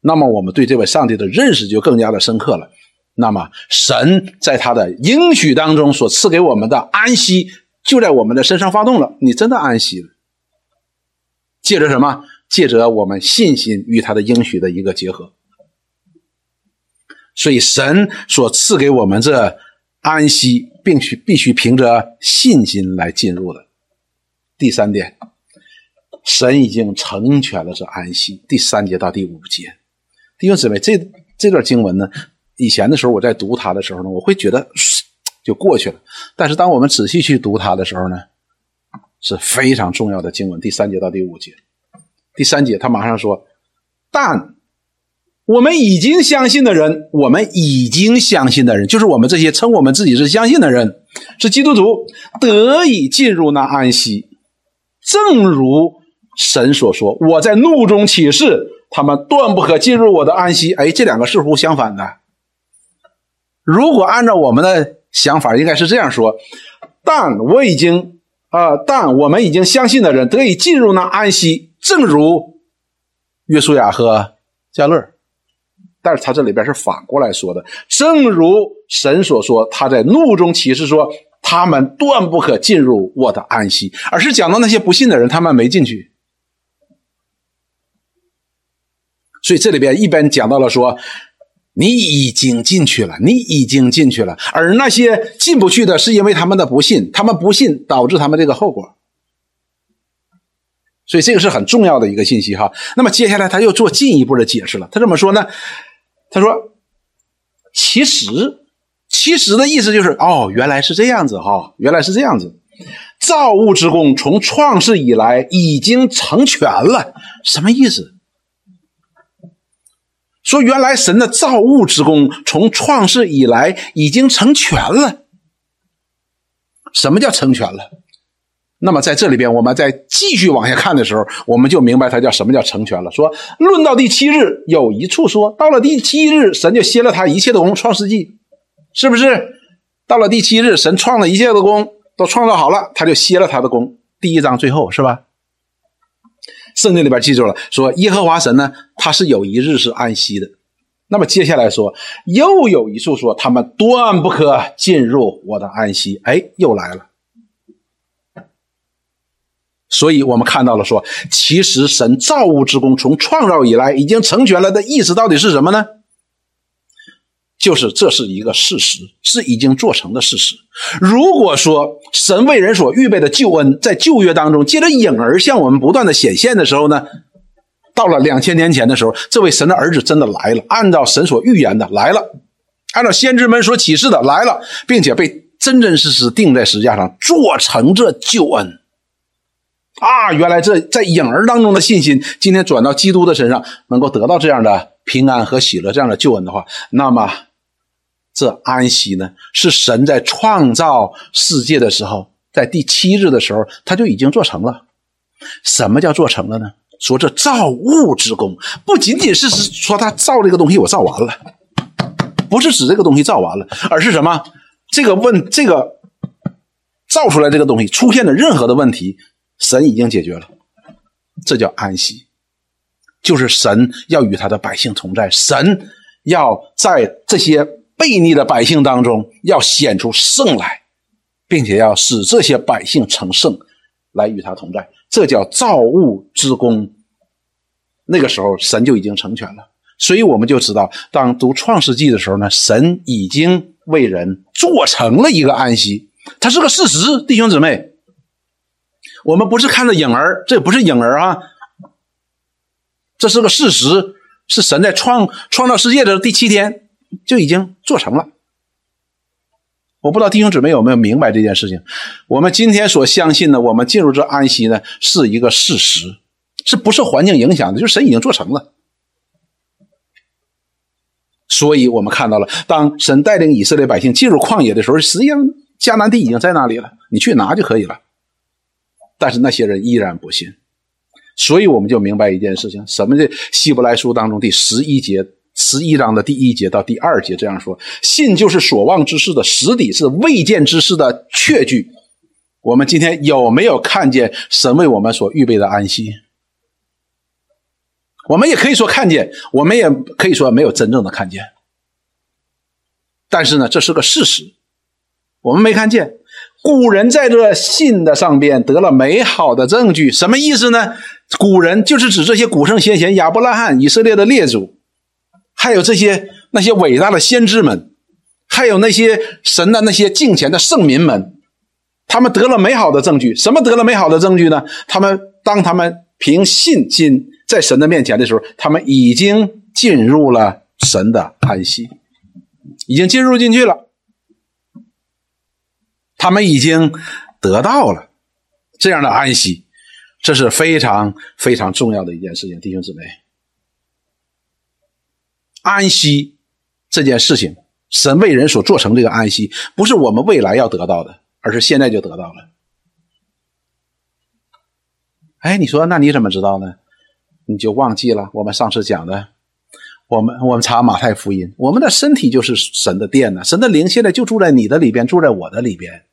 那么我们对这位上帝的认识就更加的深刻了。那么神在他的应许当中所赐给我们的安息，就在我们的身上发动了。你真的安息了？借着什么？借着我们信心与他的应许的一个结合。所以，神所赐给我们这安息，必须必须凭着信心来进入的。第三点，神已经成全了这安息。第三节到第五节，弟兄姊妹，这这段经文呢，以前的时候我在读它的时候呢，我会觉得就过去了。但是，当我们仔细去读它的时候呢，是非常重要的经文。第三节到第五节，第三节他马上说：“但我们已经相信的人，我们已经相信的人，就是我们这些称我们自己是相信的人，是基督徒，得以进入那安息，正如神所说：我在怒中起誓，他们断不可进入我的安息。”哎，这两个似乎相反的？如果按照我们的想法，应该是这样说：但我已经啊，但我们已经相信的人得以进入那安息，正如约书亚和加勒。但是他这里边是反过来说的，正如神所说，他在怒中启示说，他们断不可进入我的安息，而是讲到那些不信的人，他们没进去。所以这里边一边讲到了说。你已经进去了，你已经进去了，而那些进不去的，是因为他们的不信，他们不信导致他们这个后果。所以这个是很重要的一个信息哈。那么接下来他又做进一步的解释了，他怎么说呢？他说：“其实，其实的意思就是，哦，原来是这样子哈，原来是这样子。造物之功从创世以来已经成全了，什么意思？”说原来神的造物之功从创世以来已经成全了。什么叫成全了？那么在这里边，我们再继续往下看的时候，我们就明白它叫什么叫成全了。说论到第七日，有一处说到了第七日，神就歇了他一切的功。创世纪是不是？到了第七日，神创了一切的功都创造好了，他就歇了他的功。第一章最后是吧？圣经里边记住了，说耶和华神呢，他是有一日是安息的。那么接下来说，又有一处说，他们断不可进入我的安息。哎，又来了。所以我们看到了说，其实神造物之功从创造以来已经成全了的意思到底是什么呢？就是这是一个事实，是已经做成的事实。如果说神为人所预备的救恩在旧约当中借着影儿向我们不断的显现的时候呢，到了两千年前的时候，这位神的儿子真的来了，按照神所预言的来了，按照先知们所启示的来了，并且被真真实实钉在石架上，做成这救恩。啊，原来这在影儿当中的信心，今天转到基督的身上，能够得到这样的平安和喜乐，这样的救恩的话，那么。这安息呢，是神在创造世界的时候，在第七日的时候，他就已经做成了。什么叫做成了呢？说这造物之功，不仅仅是说他造这个东西，我造完了，不是指这个东西造完了，而是什么？这个问这个造出来这个东西出现的任何的问题，神已经解决了。这叫安息，就是神要与他的百姓同在，神要在这些。悖逆的百姓当中，要显出圣来，并且要使这些百姓成圣，来与他同在，这叫造物之功。那个时候，神就已经成全了。所以，我们就知道，当读创世纪的时候呢，神已经为人做成了一个安息，它是个事实。弟兄姊妹，我们不是看着影儿，这不是影儿啊，这是个事实，是神在创创造世界的第七天。就已经做成了。我不知道弟兄姊妹有没有明白这件事情。我们今天所相信的，我们进入这安息呢，是一个事实，是不受环境影响的？就是神已经做成了。所以我们看到了，当神带领以色列百姓进入旷野的时候，实际上迦南地已经在那里了，你去拿就可以了。但是那些人依然不信，所以我们就明白一件事情：什么的希伯来书当中第十一节。十一章的第一节到第二节这样说：信就是所望之事的实底，是未见之事的确据。我们今天有没有看见神为我们所预备的安息？我们也可以说看见，我们也可以说没有真正的看见。但是呢，这是个事实，我们没看见。古人在这信的上边得了美好的证据，什么意思呢？古人就是指这些古圣先贤，亚伯拉罕、以色列的列祖。还有这些那些伟大的先知们，还有那些神的那些敬虔的圣民们，他们得了美好的证据。什么得了美好的证据呢？他们当他们凭信心在神的面前的时候，他们已经进入了神的安息，已经进入进去了。他们已经得到了这样的安息，这是非常非常重要的一件事情，弟兄姊妹。安息这件事情，神为人所做成这个安息，不是我们未来要得到的，而是现在就得到了。哎，你说那你怎么知道呢？你就忘记了我们上次讲的，我们我们查马太福音，我们的身体就是神的殿呢，神的灵现在就住在你的里边，住在我的里边，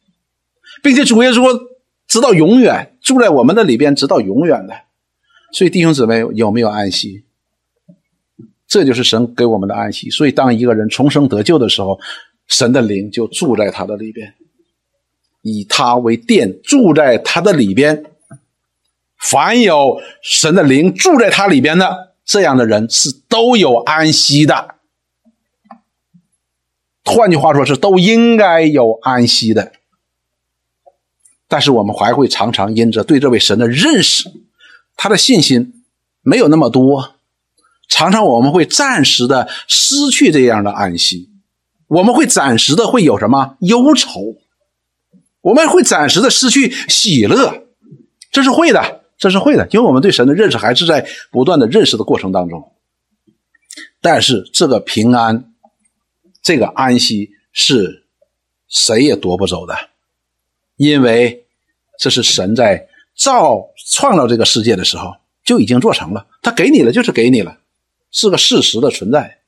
并且主耶稣直到永远住在我们的里边，直到永远的。所以弟兄姊妹有没有安息？这就是神给我们的安息。所以当一个人重生得救的时候，神的灵就住在他的里边，以他为殿，住在他的里边。凡有神的灵住在他里边的这样的人是都有安息的。换句话说，是都应该有安息的。但是我们还会常常因着对这位神的认识，他的信心没有那么多，常常我们会暂时的失去这样的安息，我们会暂时的会有什么忧愁，我们会暂时的失去喜乐，这是会的。这是会的，因为我们对神的认识还是在不断的认识的过程当中。但是这个平安，这个安息是谁也夺不走的，因为这是神在造创造这个世界的时候就已经做成了，他给你了就是给你了，是个事实的存在。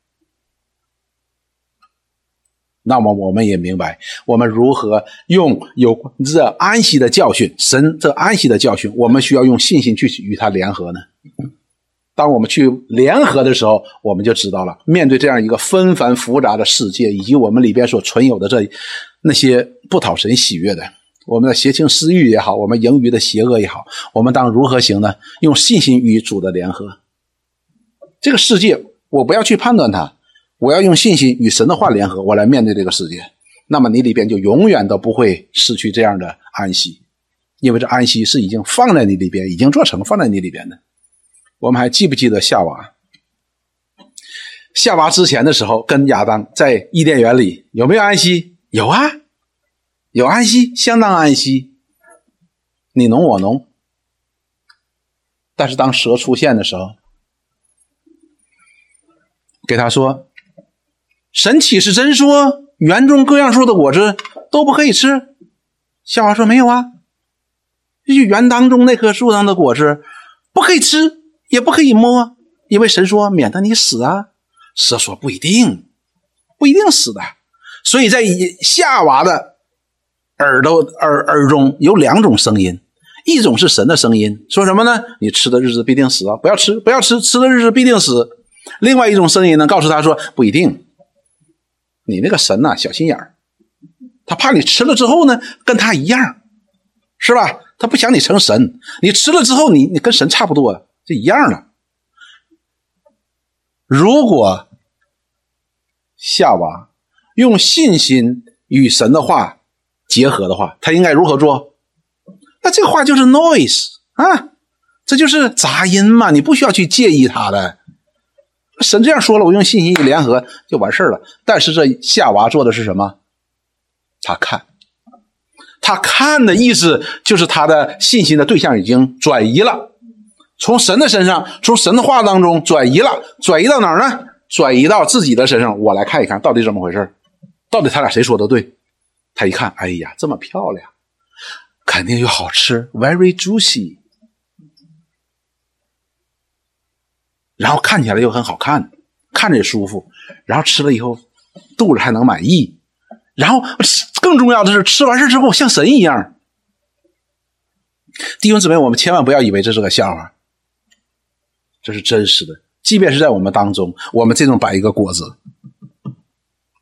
那么我们也明白，我们如何用有这安息的教训，神这安息的教训，我们需要用信心去与他联合呢。当我们去联合的时候，我们就知道了，面对这样一个纷繁复杂的世界，以及我们里边所存有的这那些不讨神喜悦的，我们的邪情私欲也好，我们盈余的邪恶也好，我们当如何行呢？用信心与主的联合。这个世界，我不要去判断它。我要用信心与神的话联合，我来面对这个世界。那么你里边就永远都不会失去这样的安息，因为这安息是已经放在你里边，已经做成放在你里边的。我们还记不记得夏娃？夏娃之前的时候，跟亚当在伊甸园里有没有安息？有啊，有安息，相当安息。你侬我侬。但是当蛇出现的时候，给他说。神岂是真说，园中各样树的果子都不可以吃。夏娃说没有啊，就园当中那棵树上的果子不可以吃，也不可以摸，因为神说免得你死啊。蛇说不一定，不一定死的。所以在夏娃的耳朵耳耳中有两种声音，一种是神的声音，说什么呢？你吃的日子必定死啊，不要吃，不要吃，吃的日子必定死。另外一种声音呢，告诉他说不一定。你那个神呐，小心眼儿，他怕你吃了之后呢，跟他一样，是吧？他不想你成神，你吃了之后，你你跟神差不多，就一样了。如果夏娃用信心与神的话结合的话，他应该如何做？那这个话就是 noise 啊，这就是杂音嘛，你不需要去介意它的。神这样说了，我用信心一联合就完事了。但是这夏娃做的是什么？他看，他看的意思就是他的信心的对象已经转移了，从神的身上，从神的话当中转移了，转移到哪儿呢？转移到自己的身上。我来看一看到底怎么回事到底他俩谁说的对？他一看，哎呀，这么漂亮，肯定又好吃，very juicy。然后看起来又很好看，看着也舒服，然后吃了以后肚子还能满意，然后更重要的是吃完事之后像神一样。弟兄姊妹，我们千万不要以为这是个笑话，这是真实的。即便是在我们当中，我们这种摆一个果子，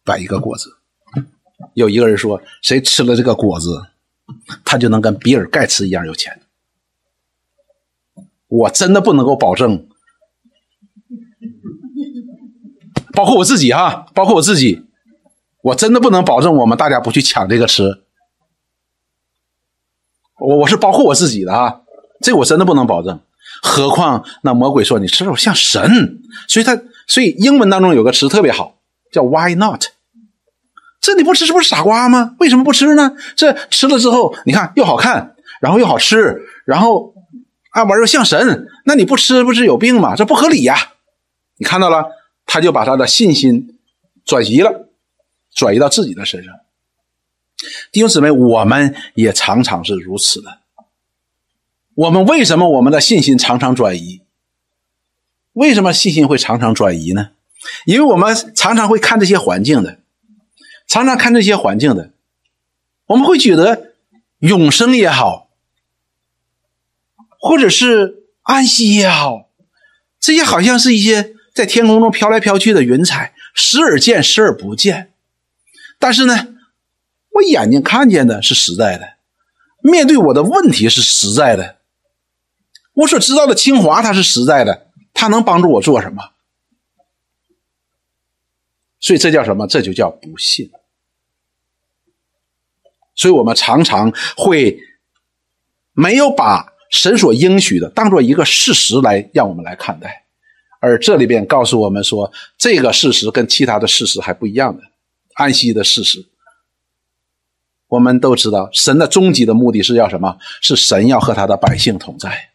摆一个果子，有一个人说谁吃了这个果子，他就能跟比尔盖茨一样有钱。我真的不能够保证。包括我自己哈，包括我自己，我真的不能保证我们大家不去抢这个吃。我我是包括我自己的啊，这我真的不能保证。何况那魔鬼说你吃肉像神，所以他所以英文当中有个词特别好，叫 Why not？这你不吃这不是傻瓜吗？为什么不吃呢？这吃了之后，你看又好看，然后又好吃，然后啊玩又像神，那你不吃不是有病吗？这不合理呀！你看到了，他就把他的信心转移了，转移到自己的身上。弟兄姊妹，我们也常常是如此的。我们为什么我们的信心常常转移？为什么信心会常常转移呢？因为我们常常会看这些环境的，常常看这些环境的，我们会觉得永生也好，或者是安息也好，这些好像是一些在天空中飘来飘去的云彩，时而见，时而不见。但是呢，我眼睛看见的是实在的，面对我的问题是实在的。我所知道的清华，它是实在的，它能帮助我做什么？所以这叫什么？这就叫不信。所以我们常常会没有把神所应许的当做一个事实来让我们来看待，而这里边告诉我们说，这个事实跟其他的事实还不一样的，安息的事实。我们都知道，神的终极的目的是要什么？是神要和他的百姓同在。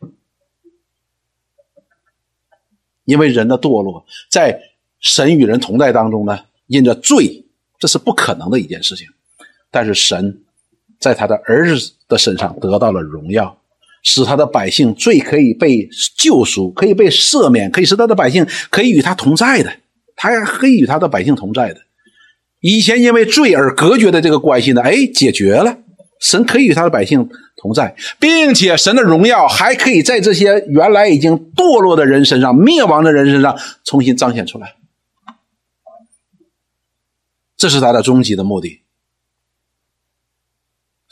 因为人的堕落，在神与人同在当中呢，因着罪，这是不可能的一件事情。但是神在他的儿子的身上得到了荣耀，使他的百姓罪可以被救赎，可以被赦免，可以使他的百姓可以与他同在的，他可以与他的百姓同在的。以前因为罪而隔绝的这个关系呢，哎，解决了。神可以与他的百姓同在，并且神的荣耀还可以在这些原来已经堕落的人身上、灭亡的人身上重新彰显出来。这是他的终极的目的。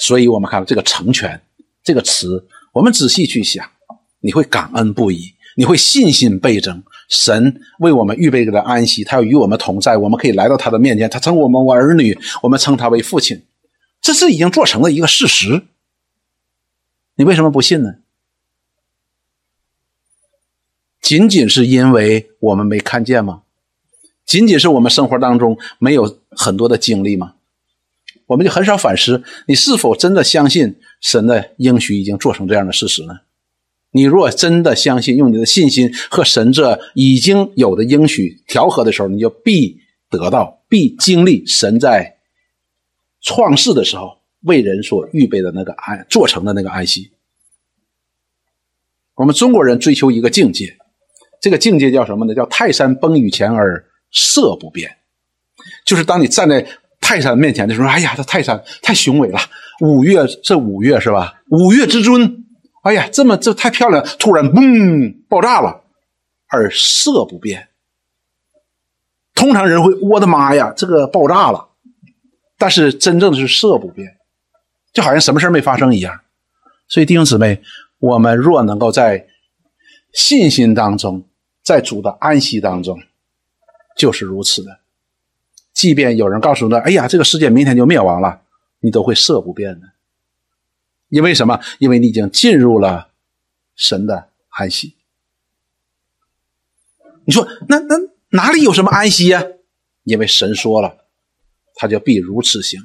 所以，我们看到这个“成全”这个词，我们仔细去想，你会感恩不已，你会信心倍增。神为我们预备的安息，他要与我们同在，我们可以来到他的面前，他称我们为儿女，我们称他为父亲。这是已经做成了一个事实，你为什么不信呢？仅仅是因为我们没看见吗？仅仅是我们生活当中没有很多的经历吗？我们就很少反思，你是否真的相信神的应许已经做成这样的事实呢？你若真的相信，用你的信心和神这已经有的应许调和的时候，你就必得到，必经历神在。创世的时候为人所预备的那个安做成的那个安息，我们中国人追求一个境界，这个境界叫什么呢？叫泰山崩于前而色不变。就是当你站在泰山面前的时候，哎呀，这泰山太雄伟了，五岳这五岳是吧？五岳之尊，哎呀，这么这太漂亮，突然嘣爆炸了，而色不变。通常人会，我的妈呀，这个爆炸了。但是真正的是色不变，就好像什么事没发生一样。所以弟兄姊妹，我们若能够在信心当中，在主的安息当中，就是如此的。即便有人告诉你哎呀，这个世界明天就灭亡了”，你都会色不变的。因为什么？因为你已经进入了神的安息。你说那那哪里有什么安息呀？因为神说了。他就必如此行，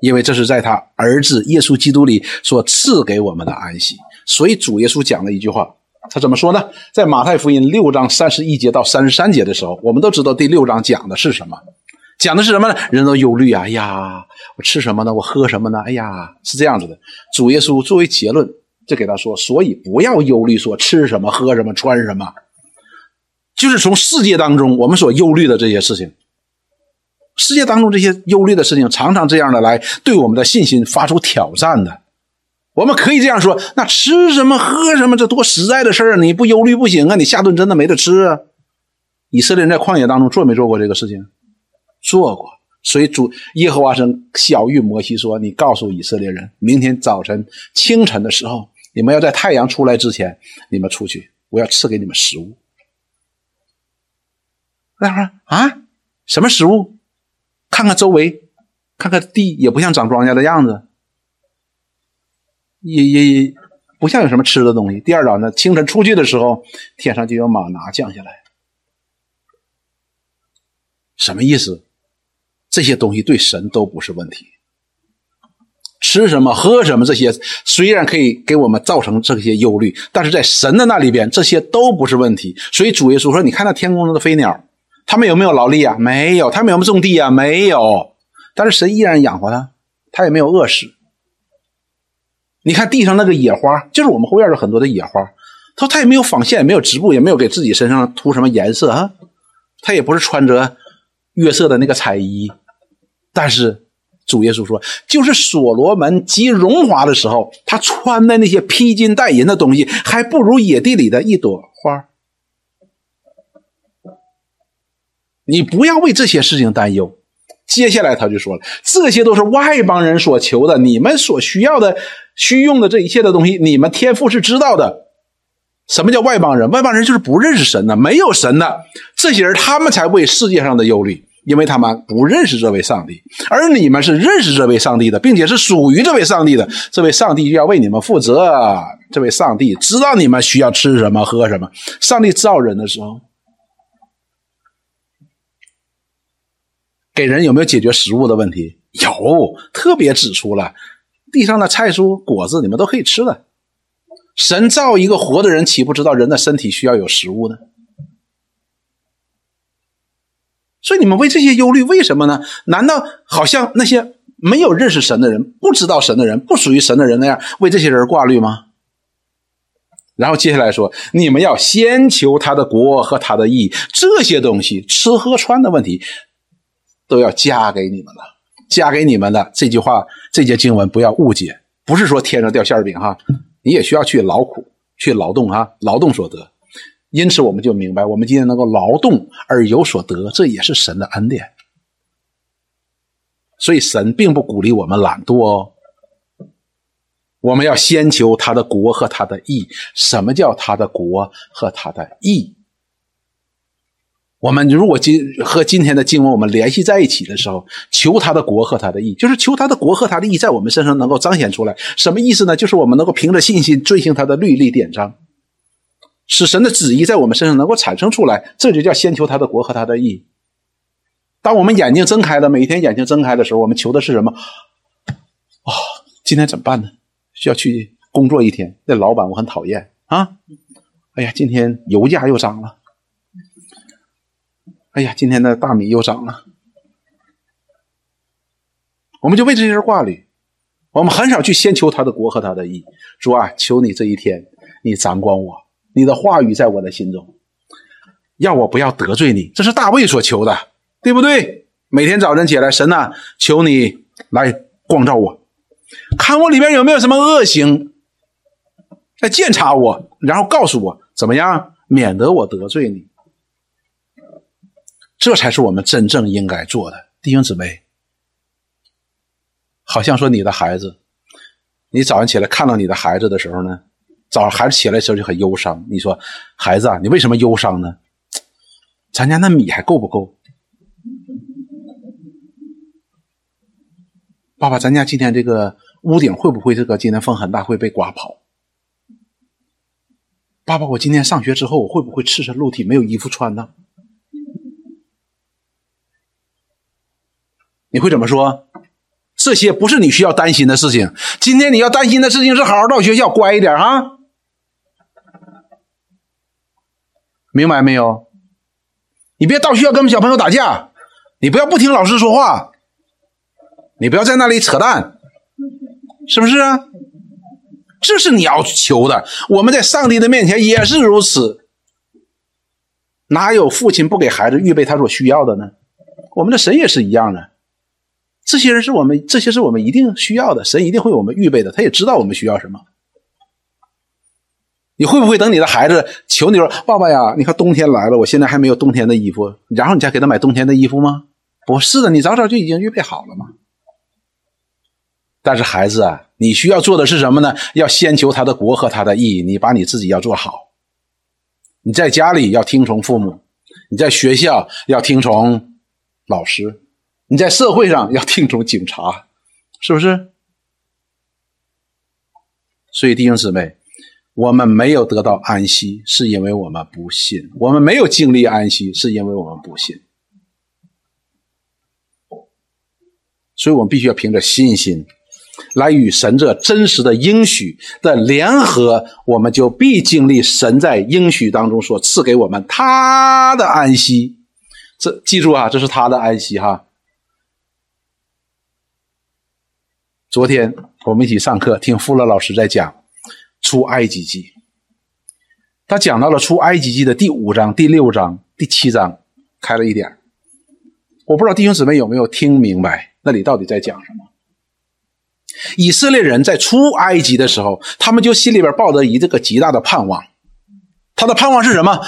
因为这是在他儿子耶稣基督里所赐给我们的安息。所以主耶稣讲了一句话，他怎么说呢？在马太福音六章三十一节到三十三节的时候，我们都知道第六章讲的是什么？讲的是什么呢？人都忧虑啊！哎呀，我吃什么呢？我喝什么呢？哎呀，是这样子的。主耶稣作为结论，就给他说：所以不要忧虑，说吃什么、喝什么、穿什么，就是从世界当中我们所忧虑的这些事情。世界当中这些忧虑的事情，常常这样的来对我们的信心发出挑战的。我们可以这样说：那吃什么喝什么，这多实在的事儿啊！你不忧虑不行啊！你下顿真的没得吃啊！以色列人在旷野当中做没做过这个事情？做过。所以主耶和华神小谕摩西说：“你告诉以色列人，明天早晨清晨的时候，你们要在太阳出来之前，你们出去，我要赐给你们食物。”那会儿啊，什么食物？看看周围，看看地，也不像长庄稼的样子，也也也不像有什么吃的东西。第二早呢，清晨出去的时候，天上就有马拿降下来，什么意思？这些东西对神都不是问题，吃什么、喝什么这些，虽然可以给我们造成这些忧虑，但是在神的那里边，这些都不是问题。所以主耶稣说：“你看那天空中的飞鸟，他们有没有劳力啊？没有。他们有没有种地啊？没有。但是神依然养活他，他也没有饿死。你看地上那个野花，就是我们后院有很多的野花，他说他也没有纺线，也没有织布，也没有给自己身上涂什么颜色啊，他也不是穿着月色的那个彩衣，但是。”主耶稣说：“就是所罗门极荣华的时候，他穿的那些披金戴银的东西，还不如野地里的一朵花。你不要为这些事情担忧。接下来他就说了：这些都是外邦人所求的，你们所需要的、需用的这一切的东西，你们天父是知道的。什么叫外邦人？外邦人就是不认识神的，没有神的这些人，他们才为世界上的忧虑。”因为他们不认识这位上帝，而你们是认识这位上帝的，并且是属于这位上帝的。这位上帝就要为你们负责。这位上帝知道你们需要吃什么、喝什么。上帝造人的时候，给人有没有解决食物的问题？有，特别指出了地上的菜蔬、果子，你们都可以吃的。神造一个活的人，岂不知道人的身体需要有食物呢？所以你们为这些忧虑，为什么呢？难道好像那些没有认识神的人、不知道神的人、不属于神的人那样为这些人挂虑吗？然后接下来说，你们要先求他的国和他的义，这些东西吃喝穿的问题都要加给你们了，加给你们的这句话，这节经文不要误解，不是说天上掉馅饼哈，你也需要去劳苦、去劳动哈，劳动所得。因此，我们就明白，我们今天能够劳动而有所得，这也是神的恩典。所以，神并不鼓励我们懒惰哦。我们要先求他的国和他的义。什么叫他的国和他的义？我们如果今和今天的经文我们联系在一起的时候，求他的国和他的义，就是求他的国和他的义在我们身上能够彰显出来。什么意思呢？就是我们能够凭着信心遵行他的律例典章。使神的旨意在我们身上能够产生出来，这就叫先求他的国和他的义。当我们眼睛睁开了，每天眼睛睁开的时候，我们求的是什么？哦，今天怎么办呢？需要去工作一天，那老板我很讨厌啊！哎呀，今天油价又涨了。哎呀，今天的大米又涨了。我们就为这些人挂虑，我们很少去先求他的国和他的义。主啊，求你这一天，你掌管我。你的话语在我的心中，要我不要得罪你，这是大卫所求的，对不对？每天早晨起来，神呐，求你来光照我，看我里边有没有什么恶行，来检查我，然后告诉我怎么样，免得我得罪你。这才是我们真正应该做的，弟兄姊妹。好像说你的孩子，你早上起来看到你的孩子的时候呢？早上孩子起来的时候就很忧伤。你说，孩子啊，你为什么忧伤呢？咱家那米还够不够？爸爸，咱家今天这个屋顶会不会这个今天风很大会被刮跑？爸爸，我今天上学之后我会不会赤身露体没有衣服穿呢？你会怎么说？这些不是你需要担心的事情。今天你要担心的事情是好好到学校，乖一点啊。明白没有？你别到学校跟小朋友打架，你不要不听老师说话，你不要在那里扯淡，是不是啊？这是你要求的。我们在上帝的面前也是如此。哪有父亲不给孩子预备他所需要的呢？我们的神也是一样的。这些人是我们，这些是我们一定需要的。神一定会我们预备的，他也知道我们需要什么。你会不会等你的孩子求你说：“爸爸呀，你看冬天来了，我现在还没有冬天的衣服。”然后你再给他买冬天的衣服吗？不是的，你早早就已经预备好了吗？但是孩子啊，你需要做的是什么呢？要先求他的国和他的义。你把你自己要做好。你在家里要听从父母，你在学校要听从老师，你在社会上要听从警察，是不是？所以弟兄姊妹。我们没有得到安息，是因为我们不信；我们没有经历安息，是因为我们不信。所以，我们必须要凭着信心来与神这真实的应许的联合，我们就必经历神在应许当中所赐给我们他的安息。这记住啊，这是他的安息哈。昨天我们一起上课，听富勒老师在讲出埃及记，他讲到了出埃及记的第五章、第六章、第七章，开了一点。我不知道弟兄姊妹有没有听明白那里到底在讲什么。以色列人在出埃及的时候，他们就心里边抱着一这个极大的盼望。他的盼望是什么？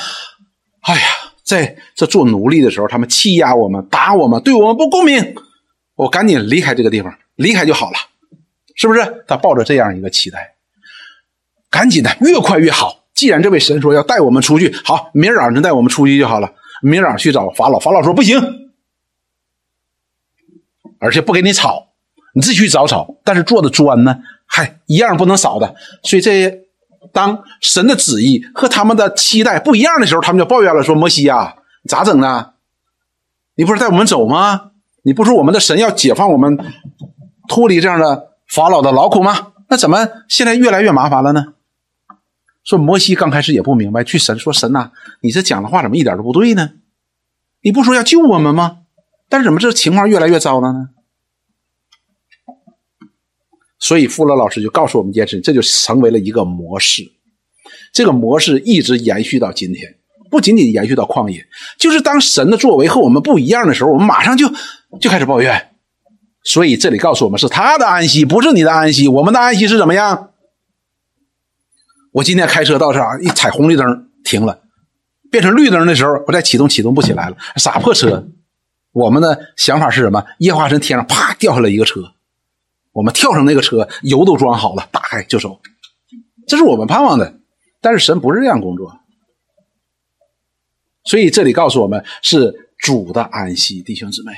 哎呀，在这做奴隶的时候，他们欺压我们、打我们，对我们不公平，我赶紧离开这个地方，离开就好了。是不是他抱着这样一个期待？赶紧的，越快越好。既然这位神说要带我们出去，好，明儿早晨带我们出去就好了。明儿早上去找法老，法老说不行，而且不给你草，你自己去找草。但是做的砖呢，还一样不能少的。所以这些当神的旨意和他们的期待不一样的时候，他们就抱怨了，说摩西呀，咋整呢？你不是带我们走吗？你不说我们的神要解放我们，脱离这样的？法老的劳苦吗？那怎么现在越来越麻烦了呢？说摩西刚开始也不明白，去神说神呐，你这讲的话怎么一点都不对呢？你不说要救我们吗？但是怎么这情况越来越糟了呢？所以富勒老师就告诉我们一件事，这就成为了一个模式。这个模式一直延续到今天，不仅仅延续到旷野，就是当神的作为和我们不一样的时候，我们马上就就开始抱怨。所以这里告诉我们是他的安息，不是你的安息。我们的安息是怎么样？我今天开车到这儿，一踩红绿灯停了，变成绿灯的时候，我再启动启动不起来了，啥破车？我们的想法是什么？耶华神天上啪掉下来一个车，我们跳上那个车，油都装好了，打开就走。这是我们盼望的，但是神不是这样工作。所以这里告诉我们是主的安息，弟兄姊妹，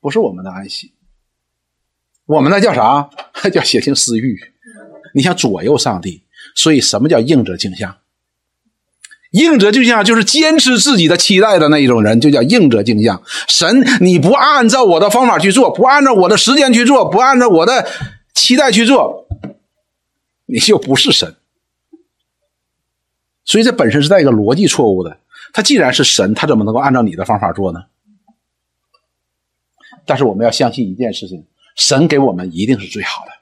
不是我们的安息。我们那叫啥？叫邪性私欲。你想左右上帝，所以什么叫应者镜像？应者镜像就是坚持自己的期待的那一种人，就叫应者镜像。神，你不按照我的方法去做，不按照我的时间去做，不按照我的期待去做，你就不是神。所以这本身是带一个逻辑错误的。他既然是神，他怎么能够按照你的方法做呢？但是我们要相信一件事情。神给我们一定是最好的，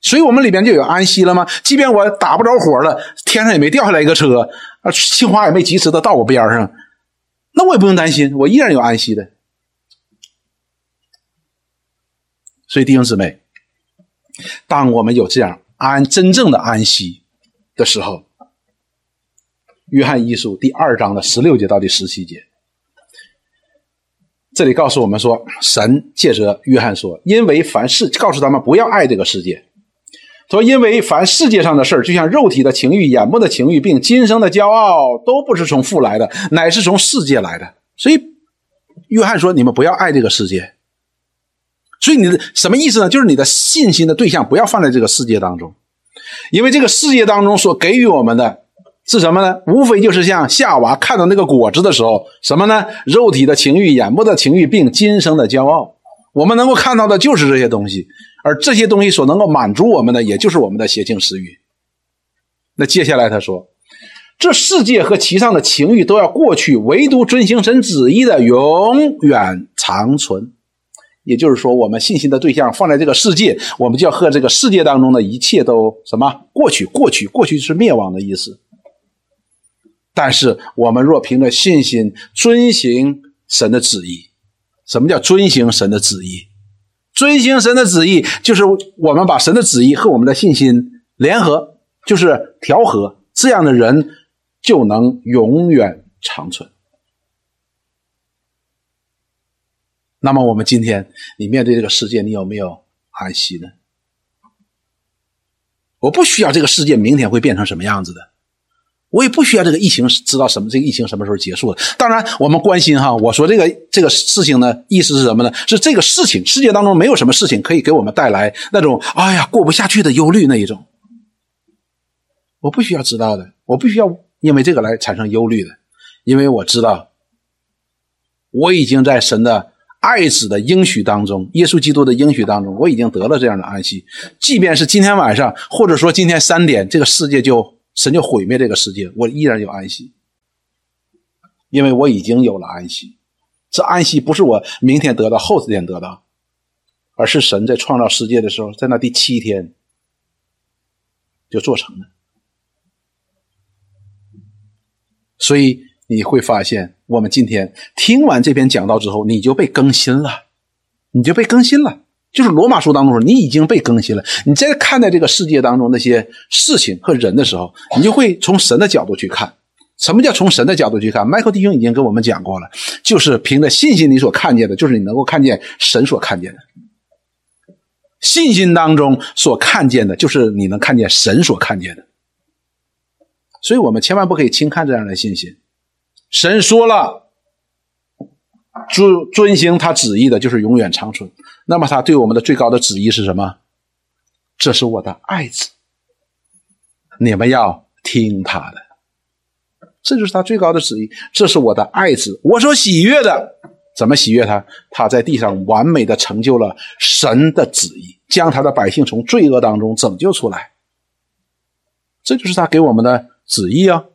所以我们里边就有安息了吗？即便我打不着火了，天上也没掉下来一个车，啊，青花也没及时的到我边上，那我也不用担心，我依然有安息的。所以弟兄姊妹，当我们有这样安真正的安息的时候，约翰一书第二章的十六节到第十七节。这里告诉我们说，神借着约翰说：“因为凡事告诉他们不要爱这个世界。说因为凡世界上的事儿，就像肉体的情欲、眼目的情欲，并今生的骄傲，都不是从父来的，乃是从世界来的。所以，约翰说：你们不要爱这个世界。所以你的什么意思呢？就是你的信心的对象不要放在这个世界当中，因为这个世界当中所给予我们的。”是什么呢？无非就是像夏娃看到那个果子的时候，什么呢？肉体的情欲、眼目的情欲，并今生的骄傲。我们能够看到的就是这些东西，而这些东西所能够满足我们的，也就是我们的邪情私欲。那接下来他说，这世界和其上的情欲都要过去，唯独遵行神旨意的永远长存。也就是说，我们信心的对象放在这个世界，我们就要和这个世界当中的一切都什么过去？过去，过去是灭亡的意思。但是，我们若凭着信心遵行神的旨意，什么叫遵行神的旨意？遵行神的旨意，就是我们把神的旨意和我们的信心联合，就是调和，这样的人就能永远长存。那么，我们今天你面对这个世界，你有没有安息呢？我不需要这个世界明天会变成什么样子的。我也不需要这个疫情知道什么，这个疫情什么时候结束的。当然，我们关心哈。我说这个这个事情呢，意思是什么呢？是这个事情，世界当中没有什么事情可以给我们带来那种哎呀过不下去的忧虑那一种。我不需要知道的，我不需要因为这个来产生忧虑的，因为我知道我已经在神的爱子的应许当中，耶稣基督的应许当中，我已经得了这样的安息。即便是今天晚上，或者说今天三点，这个世界就神就毁灭这个世界，我依然有安息，因为我已经有了安息。这安息不是我明天得到，后天得到，而是神在创造世界的时候，在那第七天就做成了。所以你会发现，我们今天听完这篇讲道之后，你就被更新了，你就被更新了。就是罗马书当中说，你已经被更新了。你在看待这个世界当中那些事情和人的时候，你就会从神的角度去看。什么叫从神的角度去看？迈克弟兄已经跟我们讲过了，就是凭着信心，你所看见的，就是你能够看见神所看见的。信心当中所看见的，就是你能看见神所看见的。所以我们千万不可以轻看这样的信心。神说了，遵遵行他旨意的，就是永远长存。那么他对我们的最高的旨意是什么？这是我的爱子，你们要听他的。这就是他最高的旨意。这是我的爱子，我所喜悦的。怎么喜悦他？他在地上完美的成就了神的旨意，将他的百姓从罪恶当中拯救出来。这就是他给我们的旨意啊！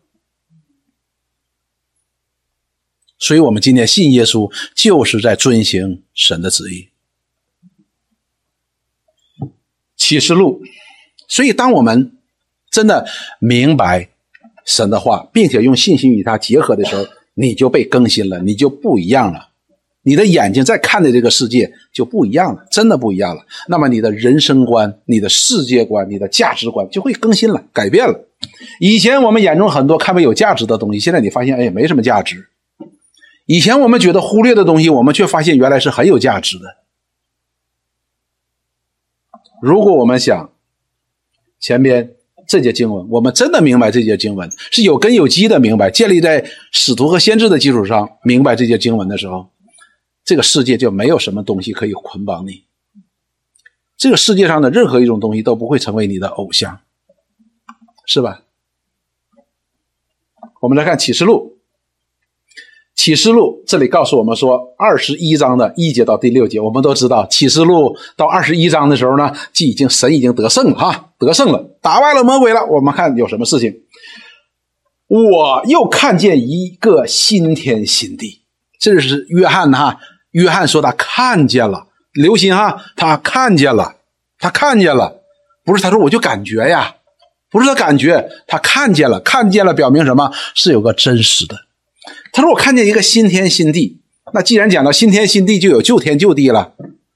所以，我们今天信耶稣，就是在遵行神的旨意。启示录。所以，当我们真的明白。神的话，并且用信心与它结合的时候，你就被更新了，你就不一样了。你的眼睛在看的这个世界就不一样了，真的不一样了。那么你的人生观、你的世界观、你的价值观就会更新了、改变了。以前我们眼中很多看为有价值的东西，现在你发现，哎，没什么价值。以前我们觉得忽略的东西，我们却发现原来是很有价值的。如果我们想前边。这节经文，我们真的明白这节经文是有根有基的明白，建立在使徒和先知的基础上明白这节经文的时候，这个世界就没有什么东西可以捆绑你。这个世界上的任何一种东西都不会成为你的偶像，是吧？我们来看启示录。启示录这里告诉我们说，二十一章的一节到第六节，我们都知道，启示录到二十一章的时候呢，即已经神已经得胜了哈，得胜了，打败了魔鬼了。我们看有什么事情？我又看见一个新天新地，这是约翰哈，约翰说他看见了，留心哈，他看见了，他看见了，不是他说我就感觉呀，不是他感觉，他看见了，看见了，表明什么？是有个真实的。他说：“我看见一个新天新地。那既然讲到新天新地，就有旧天旧地了，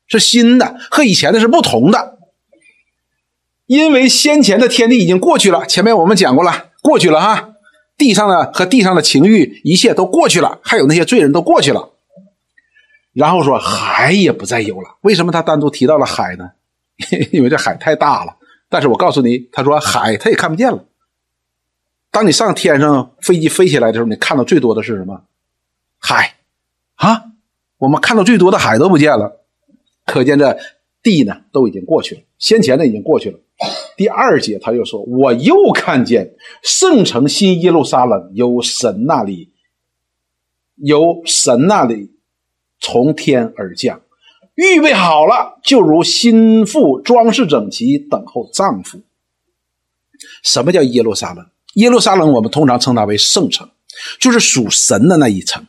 是新的，和以前的是不同的。因为先前的天地已经过去了，前面我们讲过了，过去了哈。地上的和地上的情欲，一切都过去了，还有那些罪人都过去了。然后说海也不再有了。为什么他单独提到了海呢？因为这海太大了。但是我告诉你，他说海他也看不见了。”当你上天上飞机飞起来的时候，你看到最多的是什么？海，啊，我们看到最多的海都不见了，可见这地呢都已经过去了，先前的已经过去了。第二节他又说：“我又看见圣城新耶路撒冷由神那里，由神那里从天而降，预备好了，就如新妇装饰整齐，等候丈夫。”什么叫耶路撒冷？耶路撒冷，我们通常称它为圣城，就是属神的那一层，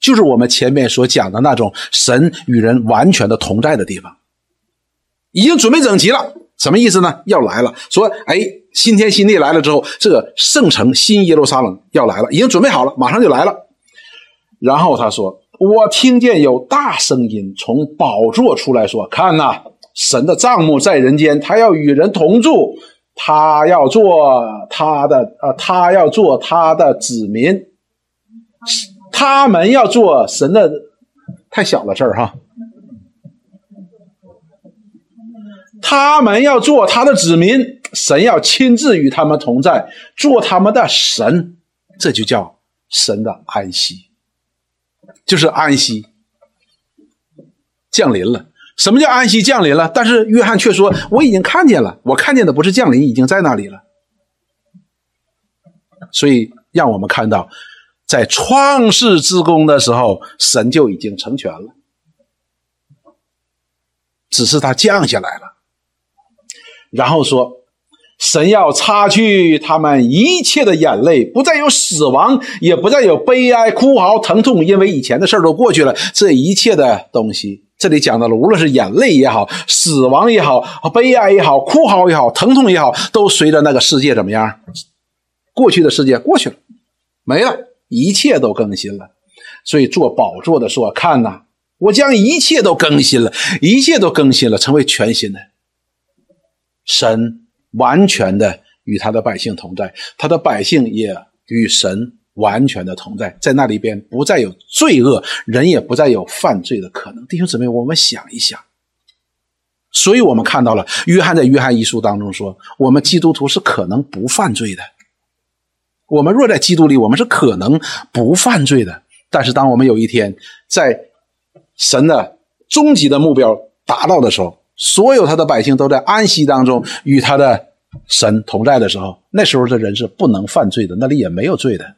就是我们前面所讲的那种神与人完全的同在的地方，已经准备整齐了。什么意思呢？要来了。说，哎，新天新地来了之后，这个圣城新耶路撒冷要来了，已经准备好了，马上就来了。然后他说：“我听见有大声音从宝座出来说，看呐，神的帐幕在人间，他要与人同住。”他要做他的，呃，他要做他的子民，他们要做神的，太小了这儿哈。他们要做他的子民，神要亲自与他们同在，做他们的神，这就叫神的安息，就是安息降临了。什么叫安息降临了？但是约翰却说：“我已经看见了，我看见的不是降临，已经在那里了。”所以让我们看到，在创世之功的时候，神就已经成全了。只是他降下来了。然后说。神要擦去他们一切的眼泪，不再有死亡，也不再有悲哀、哭嚎、疼痛，因为以前的事儿都过去了。这一切的东西，这里讲到了，无论是眼泪也好，死亡也好，悲哀也好，哭嚎也好，疼痛也好，都随着那个世界怎么样？过去的世界过去了，没了，一切都更新了。所以做宝座的说：“看呐，我将一切都更新了，一切都更新了，成为全新的。”神。完全的与他的百姓同在，他的百姓也与神完全的同在，在那里边不再有罪恶，人也不再有犯罪的可能。弟兄姊妹，我们想一想，所以我们看到了约翰在约翰一书当中说，我们基督徒是可能不犯罪的。我们若在基督里，我们是可能不犯罪的。但是当我们有一天在神的终极的目标达到的时候，所有他的百姓都在安息当中与他的神同在的时候，那时候的人是不能犯罪的，那里也没有罪的，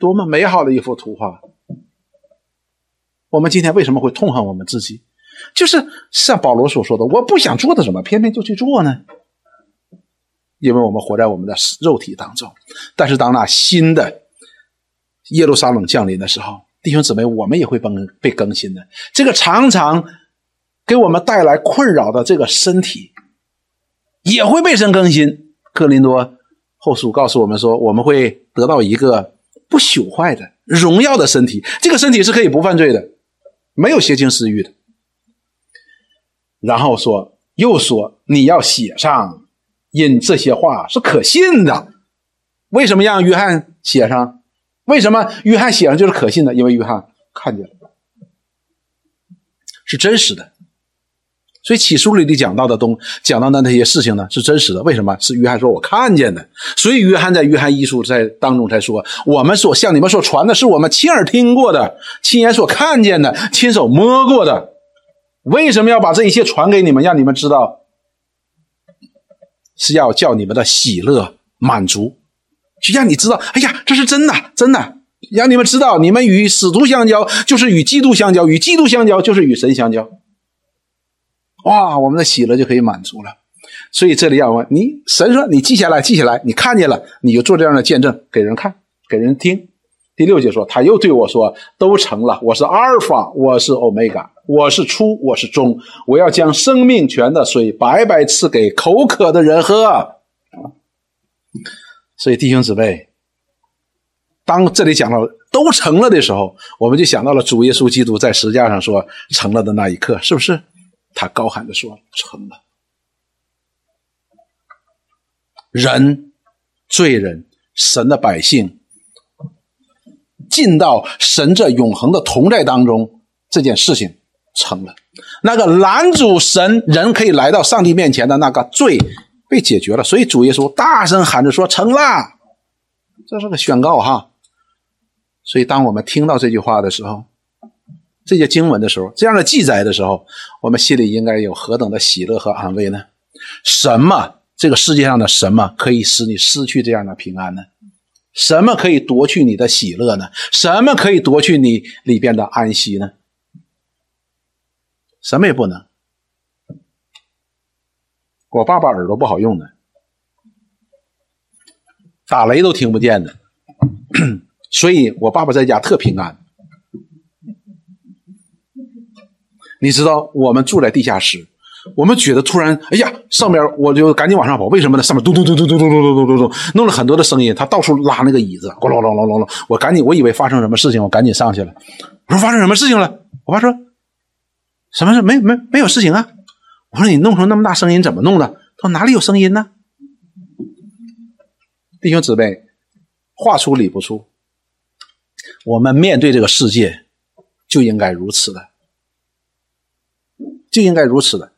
多么美好的一幅图画！我们今天为什么会痛恨我们自己？就是像保罗所说的：“我不想做的什么，偏偏就去做呢？”因为我们活在我们的肉体当中。但是当那新的耶路撒冷降临的时候，弟兄姊妹，我们也会被被更新的。这个常常。给我们带来困扰的这个身体，也会被神更新。哥林多后书告诉我们说，我们会得到一个不朽坏的荣耀的身体。这个身体是可以不犯罪的，没有邪情私欲的。然后说，又说你要写上，因这些话是可信的。为什么让约翰写上？为什么约翰写上就是可信的？因为约翰看见了，是真实的。所以启书里里讲到的东，讲到的那些事情呢，是真实的。为什么？是约翰说我看见的。所以约翰在约翰一书在当中才说，我们所向你们所传的是我们亲耳听过的，亲眼所看见的，亲手摸过的。为什么要把这一切传给你们，让你们知道？是要叫你们的喜乐满足，就让你知道，哎呀，这是真的，真的，让你们知道，你们与使徒相交，就是与基督相交；与基督相交，就是与神相交。哇，我们的喜乐就可以满足了。所以这里要问你，神说你记下来，记下来，你看见了，你就做这样的见证，给人看，给人听。第六节说，他又对我说：“都成了，我是阿尔法，我是欧米伽，我是初，我是终，我要将生命泉的水白白赐给口渴的人喝。”所以弟兄姊妹，当这里讲到都成了的时候，我们就想到了主耶稣基督在石架上说成了的那一刻，是不是？他高喊着说：“成了！人、罪人、神的百姓进到神这永恒的同在当中，这件事情成了。那个拦阻神人可以来到上帝面前的那个罪被解决了。所以主耶稣大声喊着说：‘成了！’这是个宣告哈。所以当我们听到这句话的时候，这些经文的时候，这样的记载的时候，我们心里应该有何等的喜乐和安慰呢？什么这个世界上的什么可以使你失去这样的平安呢？什么可以夺去你的喜乐呢？什么可以夺去你里边的安息呢？什么也不能。我爸爸耳朵不好用的，打雷都听不见的，所以我爸爸在家特平安。你知道我们住在地下室，我们觉得突然，哎呀，上边我就赶紧往上跑，为什么呢？上面咚咚咚咚咚咚咚咚咚咚，弄了很多的声音，他到处拉那个椅子，咣啷啷啷啷啷，我赶紧，我以为发生什么事情，我赶紧上去了。我说发生什么事情了？我爸说，什么事？没没没有事情啊。我说你弄成那么大声音怎么弄的？他说哪里有声音呢？弟兄姊妹，话出理不出，我们面对这个世界就应该如此的。就应该如此的，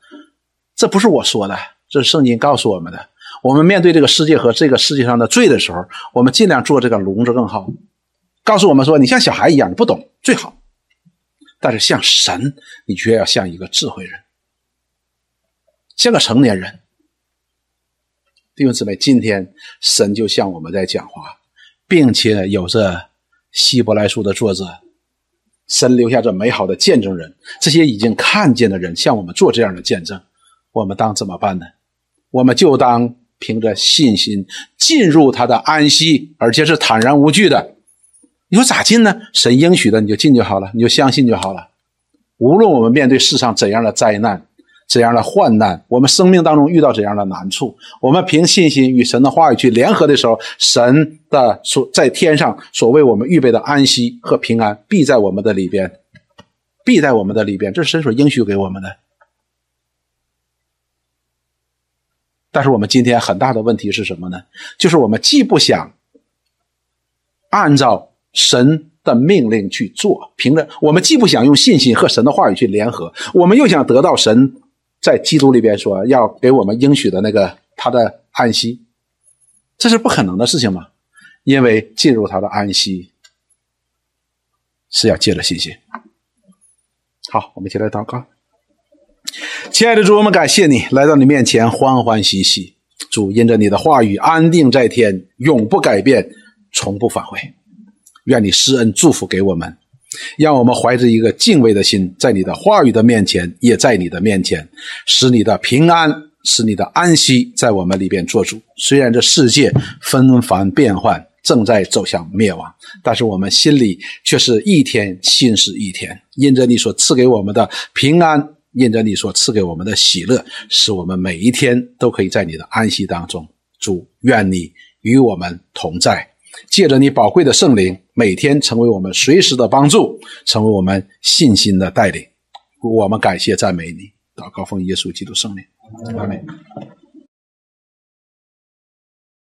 这不是我说的，这是圣经告诉我们的。我们面对这个世界和这个世界上的罪的时候，我们尽量做这个聋子更好。告诉我们说，你像小孩一样，你不懂最好，但是像神，你却要像一个智慧人，像个成年人。弟兄姊妹，今天神就向我们在讲话，并且有着希伯来书的作者。神留下这美好的见证人，这些已经看见的人向我们做这样的见证，我们当怎么办呢？我们就当凭着信心进入他的安息，而且是坦然无惧的。你说咋进呢？神应许的，你就进就好了，你就相信就好了。无论我们面对世上怎样的灾难、怎样的患难，我们生命当中遇到怎样的难处，我们凭信心与神的话语去联合的时候，神的所在天上所为我们预备的安息和平安，必在我们的里边，必在我们的里边。这是神所应许给我们的。但是我们今天很大的问题是什么呢？就是我们既不想按照。神的命令去做，凭着我们既不想用信心和神的话语去联合，我们又想得到神在基督里边说要给我们应许的那个他的安息，这是不可能的事情吗？因为进入他的安息是要借着信心。好，我们一起来祷告。亲爱的主，我们感谢你来到你面前欢欢喜喜。主因着你的话语安定在天，永不改变，从不返回。愿你施恩祝福给我们，让我们怀着一个敬畏的心，在你的话语的面前，也在你的面前，使你的平安，使你的安息在我们里边做主。虽然这世界纷繁变幻，正在走向灭亡，但是我们心里却是一天新是一天。因着你所赐给我们的平安，因着你所赐给我们的喜乐，使我们每一天都可以在你的安息当中。主，愿你与我们同在。借着你宝贵的圣灵，每天成为我们随时的帮助，成为我们信心的带领。我们感谢赞美你，祷告奉耶稣基督圣灵，阿门。